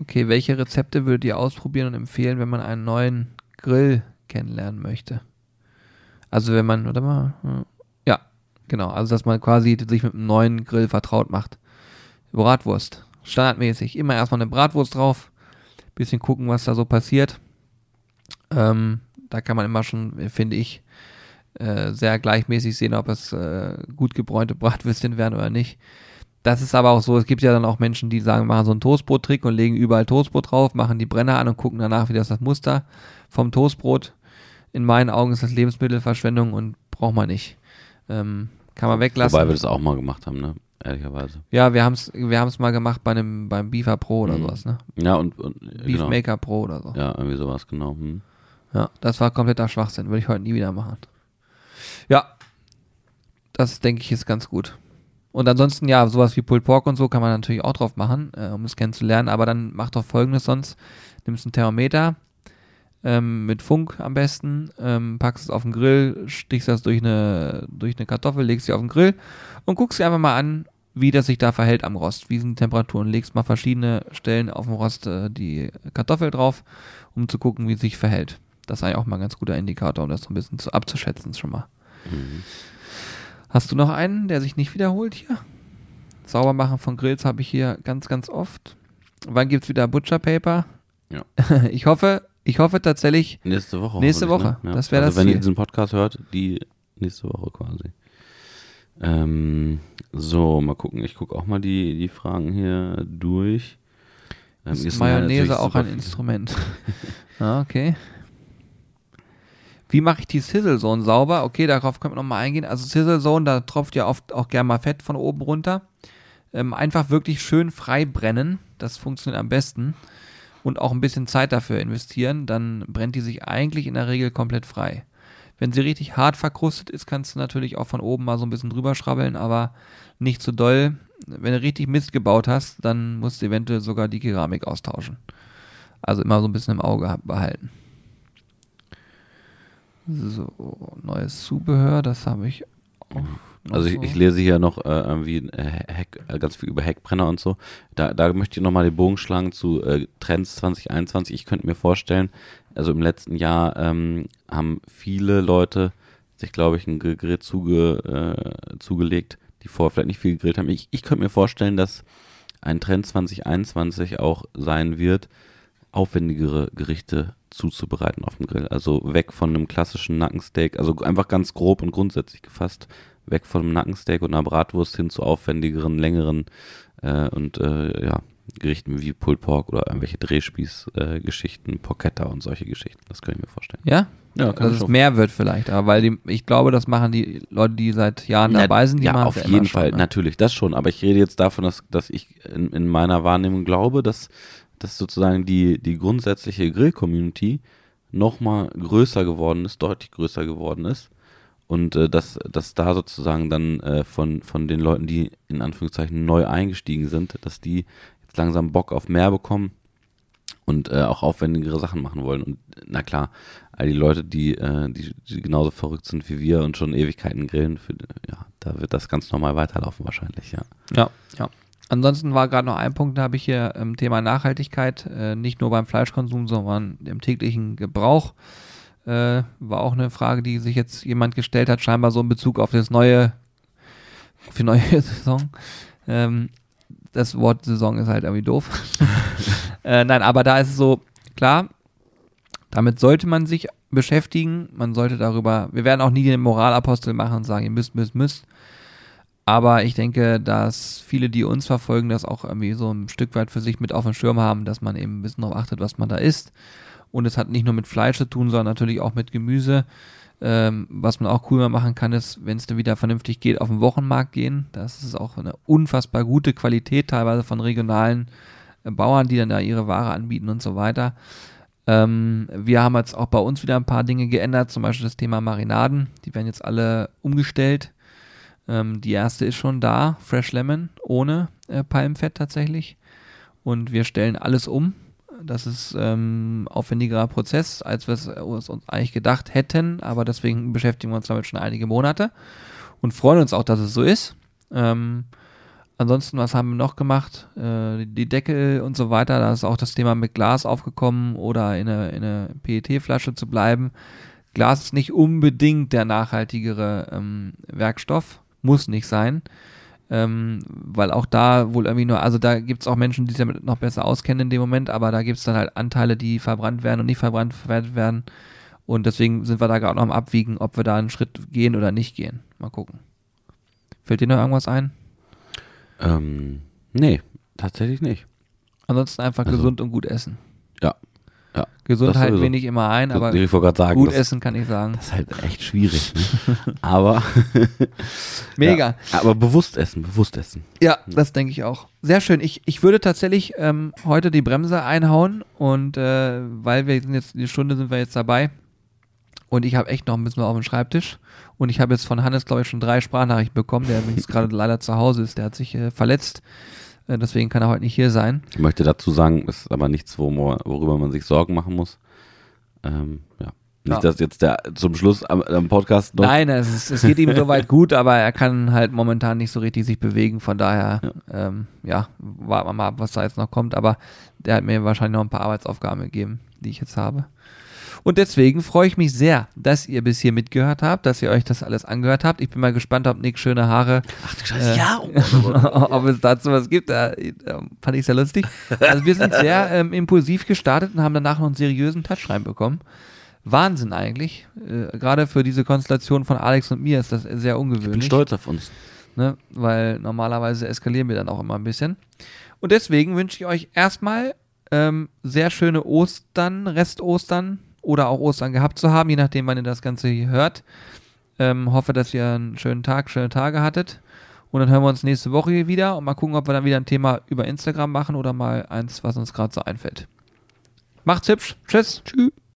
Okay, welche Rezepte würdet ihr ausprobieren und empfehlen, wenn man einen neuen Grill kennenlernen möchte? Also wenn man, warte mal, hm. ja, genau, also dass man quasi sich mit einem neuen Grill vertraut macht. Bratwurst, standardmäßig, immer erstmal eine Bratwurst drauf, bisschen gucken, was da so passiert. Ähm, da kann man immer schon, finde ich, äh, sehr gleichmäßig sehen, ob es äh, gut gebräunte Bratwürstchen werden oder nicht. Das ist aber auch so, es gibt ja dann auch Menschen, die sagen, machen so einen Toastbrot-Trick und legen überall Toastbrot drauf, machen die Brenner an und gucken danach, wie das das Muster vom Toastbrot. In meinen Augen ist das Lebensmittelverschwendung und braucht man nicht. Ähm, kann man weglassen. Wobei wir das auch mal gemacht haben, ne? ehrlicherweise. Ja, wir haben es wir haben's mal gemacht bei einem, beim Beaver Pro oder Mhm. sowas, ne? Ja, und, und äh, Beef genau. Maker Pro oder so. Ja, irgendwie sowas, genau. Hm. Ja, das war kompletter Schwachsinn. Würde ich heute nie wieder machen. Ja, das denke ich ist ganz gut. Und ansonsten, ja, sowas wie Pulled Pork und so kann man natürlich auch drauf machen, äh, um es kennenzulernen. Aber dann mach doch folgendes sonst. Nimmst ein Thermometer ähm, mit Funk am besten, ähm, packst es auf den Grill, stichst das durch eine, durch eine Kartoffel, legst sie auf den Grill und guckst dir einfach mal an, wie das sich da verhält am Rost. Wie sind die Temperaturen? Legst mal verschiedene Stellen auf dem Rost äh, die Kartoffel drauf, um zu gucken, wie es sich verhält. Das ist eigentlich auch mal ein ganz guter Indikator, um das so ein bisschen zu, abzuschätzen schon mal. Mhm. Hast du noch einen, der sich nicht wiederholt hier? Sauber machen von Grills habe ich hier ganz, ganz oft. Wann gibt's wieder Butcher Paper? Ja. Ich hoffe, ich hoffe tatsächlich, Nächste Woche. Nächste hoffentlich, Woche. Das wär also das Wenn ihr Ziel. diesen Podcast hört, die nächste Woche quasi. Ähm, so, mal gucken. Ich gucke auch mal die, die Fragen hier durch. Ähm, ist Mayonnaise auch ein. Instrument. ah, okay. Wie mache ich die Sizzle Zone sauber? Okay, darauf können wir nochmal eingehen. Also Sizzle Zone, da tropft ja oft auch gerne mal Fett von oben runter. Ähm, einfach wirklich schön frei brennen. Das funktioniert am besten. Und auch ein bisschen Zeit dafür investieren. Dann brennt die sich eigentlich in der Regel komplett frei. Wenn sie richtig hart verkrustet ist, kannst du natürlich auch von oben mal so ein bisschen drüber schrabbeln, aber nicht zu doll. Wenn du richtig Mist gebaut hast, dann musst du eventuell sogar die Keramik austauschen. Also immer so ein bisschen im Auge behalten. So, neues Zubehör, das habe ich auch. noch Also ich, ich lese hier noch äh, irgendwie Heck, äh, ganz viel über Heckbrenner und so. Da, da möchte ich nochmal den Bogen schlagen zu äh, Trends 2021. Ich könnte mir vorstellen, also im letzten Jahr ähm, haben viele Leute sich, glaube ich, ein Ge- Gerät zuge, äh, zugelegt, die vorher vielleicht nicht viel gegrillt haben. Ich, ich könnte mir vorstellen, dass ein Trend 2021 auch sein wird, aufwendigere Gerichte zuzubereiten auf dem Grill. Also weg von einem klassischen Nackensteak, also einfach ganz grob und grundsätzlich gefasst, weg von einem Nackensteak und einer Bratwurst hin zu aufwendigeren, längeren äh, und äh, ja, Gerichten wie Pulled Pork oder irgendwelche Drehspieß-Geschichten, Porchetta und solche Geschichten. Das kann ich mir vorstellen. Ja? Ja, Dass es mehr wird vielleicht, aber weil die, ich glaube, das machen die Leute, die seit Jahren Na, dabei sind, die ja, machen auf jeden immer Fall, schon, ne? natürlich, das schon. Aber ich rede jetzt davon, dass, dass ich in, in meiner Wahrnehmung glaube, dass, dass sozusagen die, die grundsätzliche Grill-Community nochmal größer geworden ist, deutlich größer geworden ist. Und äh, dass, dass da sozusagen dann äh, von, von den Leuten, die in Anführungszeichen neu eingestiegen sind, dass die jetzt langsam Bock auf mehr bekommen und äh, auch aufwendigere Sachen machen wollen. Und na klar, all die Leute, die, äh, die, die genauso verrückt sind wie wir und schon Ewigkeiten grillen, für, ja, da wird das ganz normal weiterlaufen wahrscheinlich, ja. Ja, ja. Ansonsten war gerade noch ein Punkt, da habe ich hier ähm, Thema Nachhaltigkeit, äh, nicht nur beim Fleischkonsum, sondern im täglichen Gebrauch. Äh, war auch eine Frage, die sich jetzt jemand gestellt hat, scheinbar so in Bezug auf das neue, auf die neue Saison. Ähm, das Wort Saison ist halt irgendwie doof. äh, nein, aber da ist es so, klar, damit sollte man sich beschäftigen. Man sollte darüber, wir werden auch nie den Moralapostel machen und sagen, ihr müsst, müsst, müsst. Aber ich denke, dass viele, die uns verfolgen, das auch irgendwie so ein Stück weit für sich mit auf dem Schirm haben, dass man eben ein bisschen darauf achtet, was man da isst. Und es hat nicht nur mit Fleisch zu tun, sondern natürlich auch mit Gemüse. Ähm, was man auch cool machen kann, ist, wenn es dann wieder vernünftig geht, auf den Wochenmarkt gehen. Das ist auch eine unfassbar gute Qualität, teilweise von regionalen äh, Bauern, die dann da ihre Ware anbieten und so weiter. Ähm, wir haben jetzt auch bei uns wieder ein paar Dinge geändert, zum Beispiel das Thema Marinaden. Die werden jetzt alle umgestellt. Ähm, die erste ist schon da, Fresh Lemon, ohne äh, Palmfett tatsächlich. Und wir stellen alles um. Das ist ähm, aufwendigerer Prozess, als wir es uns uns eigentlich gedacht hätten, aber deswegen beschäftigen wir uns damit schon einige Monate und freuen uns auch, dass es so ist. Ähm, ansonsten, was haben wir noch gemacht? Äh, die Deckel und so weiter, da ist auch das Thema mit Glas aufgekommen oder in eine, in eine PET-Flasche zu bleiben. Glas ist nicht unbedingt der nachhaltigere ähm, Werkstoff, muss nicht sein. Ähm, weil auch da wohl irgendwie nur, also da gibt es auch Menschen, die sich damit noch besser auskennen in dem Moment, aber da gibt es dann halt Anteile, die verbrannt werden und nicht verbrannt verwertet werden. Und deswegen sind wir da gerade noch am Abwiegen, ob wir da einen Schritt gehen oder nicht gehen. Mal gucken. Fällt dir noch irgendwas ein? Ähm, nee, tatsächlich nicht. Ansonsten einfach Also- gesund und gut essen. Ja. Ja, Gesundheit sowieso. wenig immer ein, aber ich sagen, gut das, essen kann ich sagen. das ist halt echt schwierig. Ne? aber Mega. Ja, aber bewusst essen, bewusst essen. Ja, das denke ich auch. Sehr schön. Ich, ich würde tatsächlich ähm, heute die Bremse einhauen und äh, weil wir sind jetzt, die Stunde sind wir jetzt dabei und ich habe echt noch ein bisschen auf dem Schreibtisch und ich habe jetzt von Hannes, glaube ich, schon drei Sprachnachrichten bekommen, der jetzt gerade leider zu Hause ist, der hat sich äh, verletzt, deswegen kann er heute nicht hier sein. Ich möchte dazu sagen, es ist aber nichts, worüber man sich Sorgen machen muss. Ähm, ja. Nicht, dass jetzt der zum Schluss am, am Podcast noch. Nein, es, ist, es geht ihm soweit gut, aber er kann halt momentan nicht so richtig sich bewegen. Von daher, ja, ähm, ja warten wir mal ab, was da jetzt noch kommt. Aber der hat mir wahrscheinlich noch ein paar Arbeitsaufgaben gegeben, die ich jetzt habe. Und deswegen freue ich mich sehr, dass ihr bis hier mitgehört habt, dass ihr euch das alles angehört habt. Ich bin mal gespannt, ob Nick schöne Haare, Ach du Scheiße, Äh, ja. Oh, oh Gott. ob es dazu was gibt. Da, da fand ich sehr lustig. Also wir sind sehr ähm, impulsiv gestartet und haben danach noch einen seriösen Touch reinbekommen. Wahnsinn eigentlich. Äh, Gerade für diese Konstellation von Alex und mir ist das sehr Ich ungewöhnlich. bin stolz auf uns. ne? weil normalerweise eskalieren wir dann auch immer ein bisschen. Und deswegen wünsche ich euch erstmal ähm, sehr schöne Ostern, Rest-Ostern oder auch Ostern gehabt zu haben, je nachdem, wann ihr das Ganze hier hört. Ähm, hoffe, dass ihr einen schönen Tag, schöne Tage hattet. Und dann hören wir uns nächste Woche hier wieder und mal gucken, ob wir dann wieder ein Thema über Instagram machen oder mal eins, was uns gerade so einfällt. Macht's hübsch. Tschüss. Tschüss.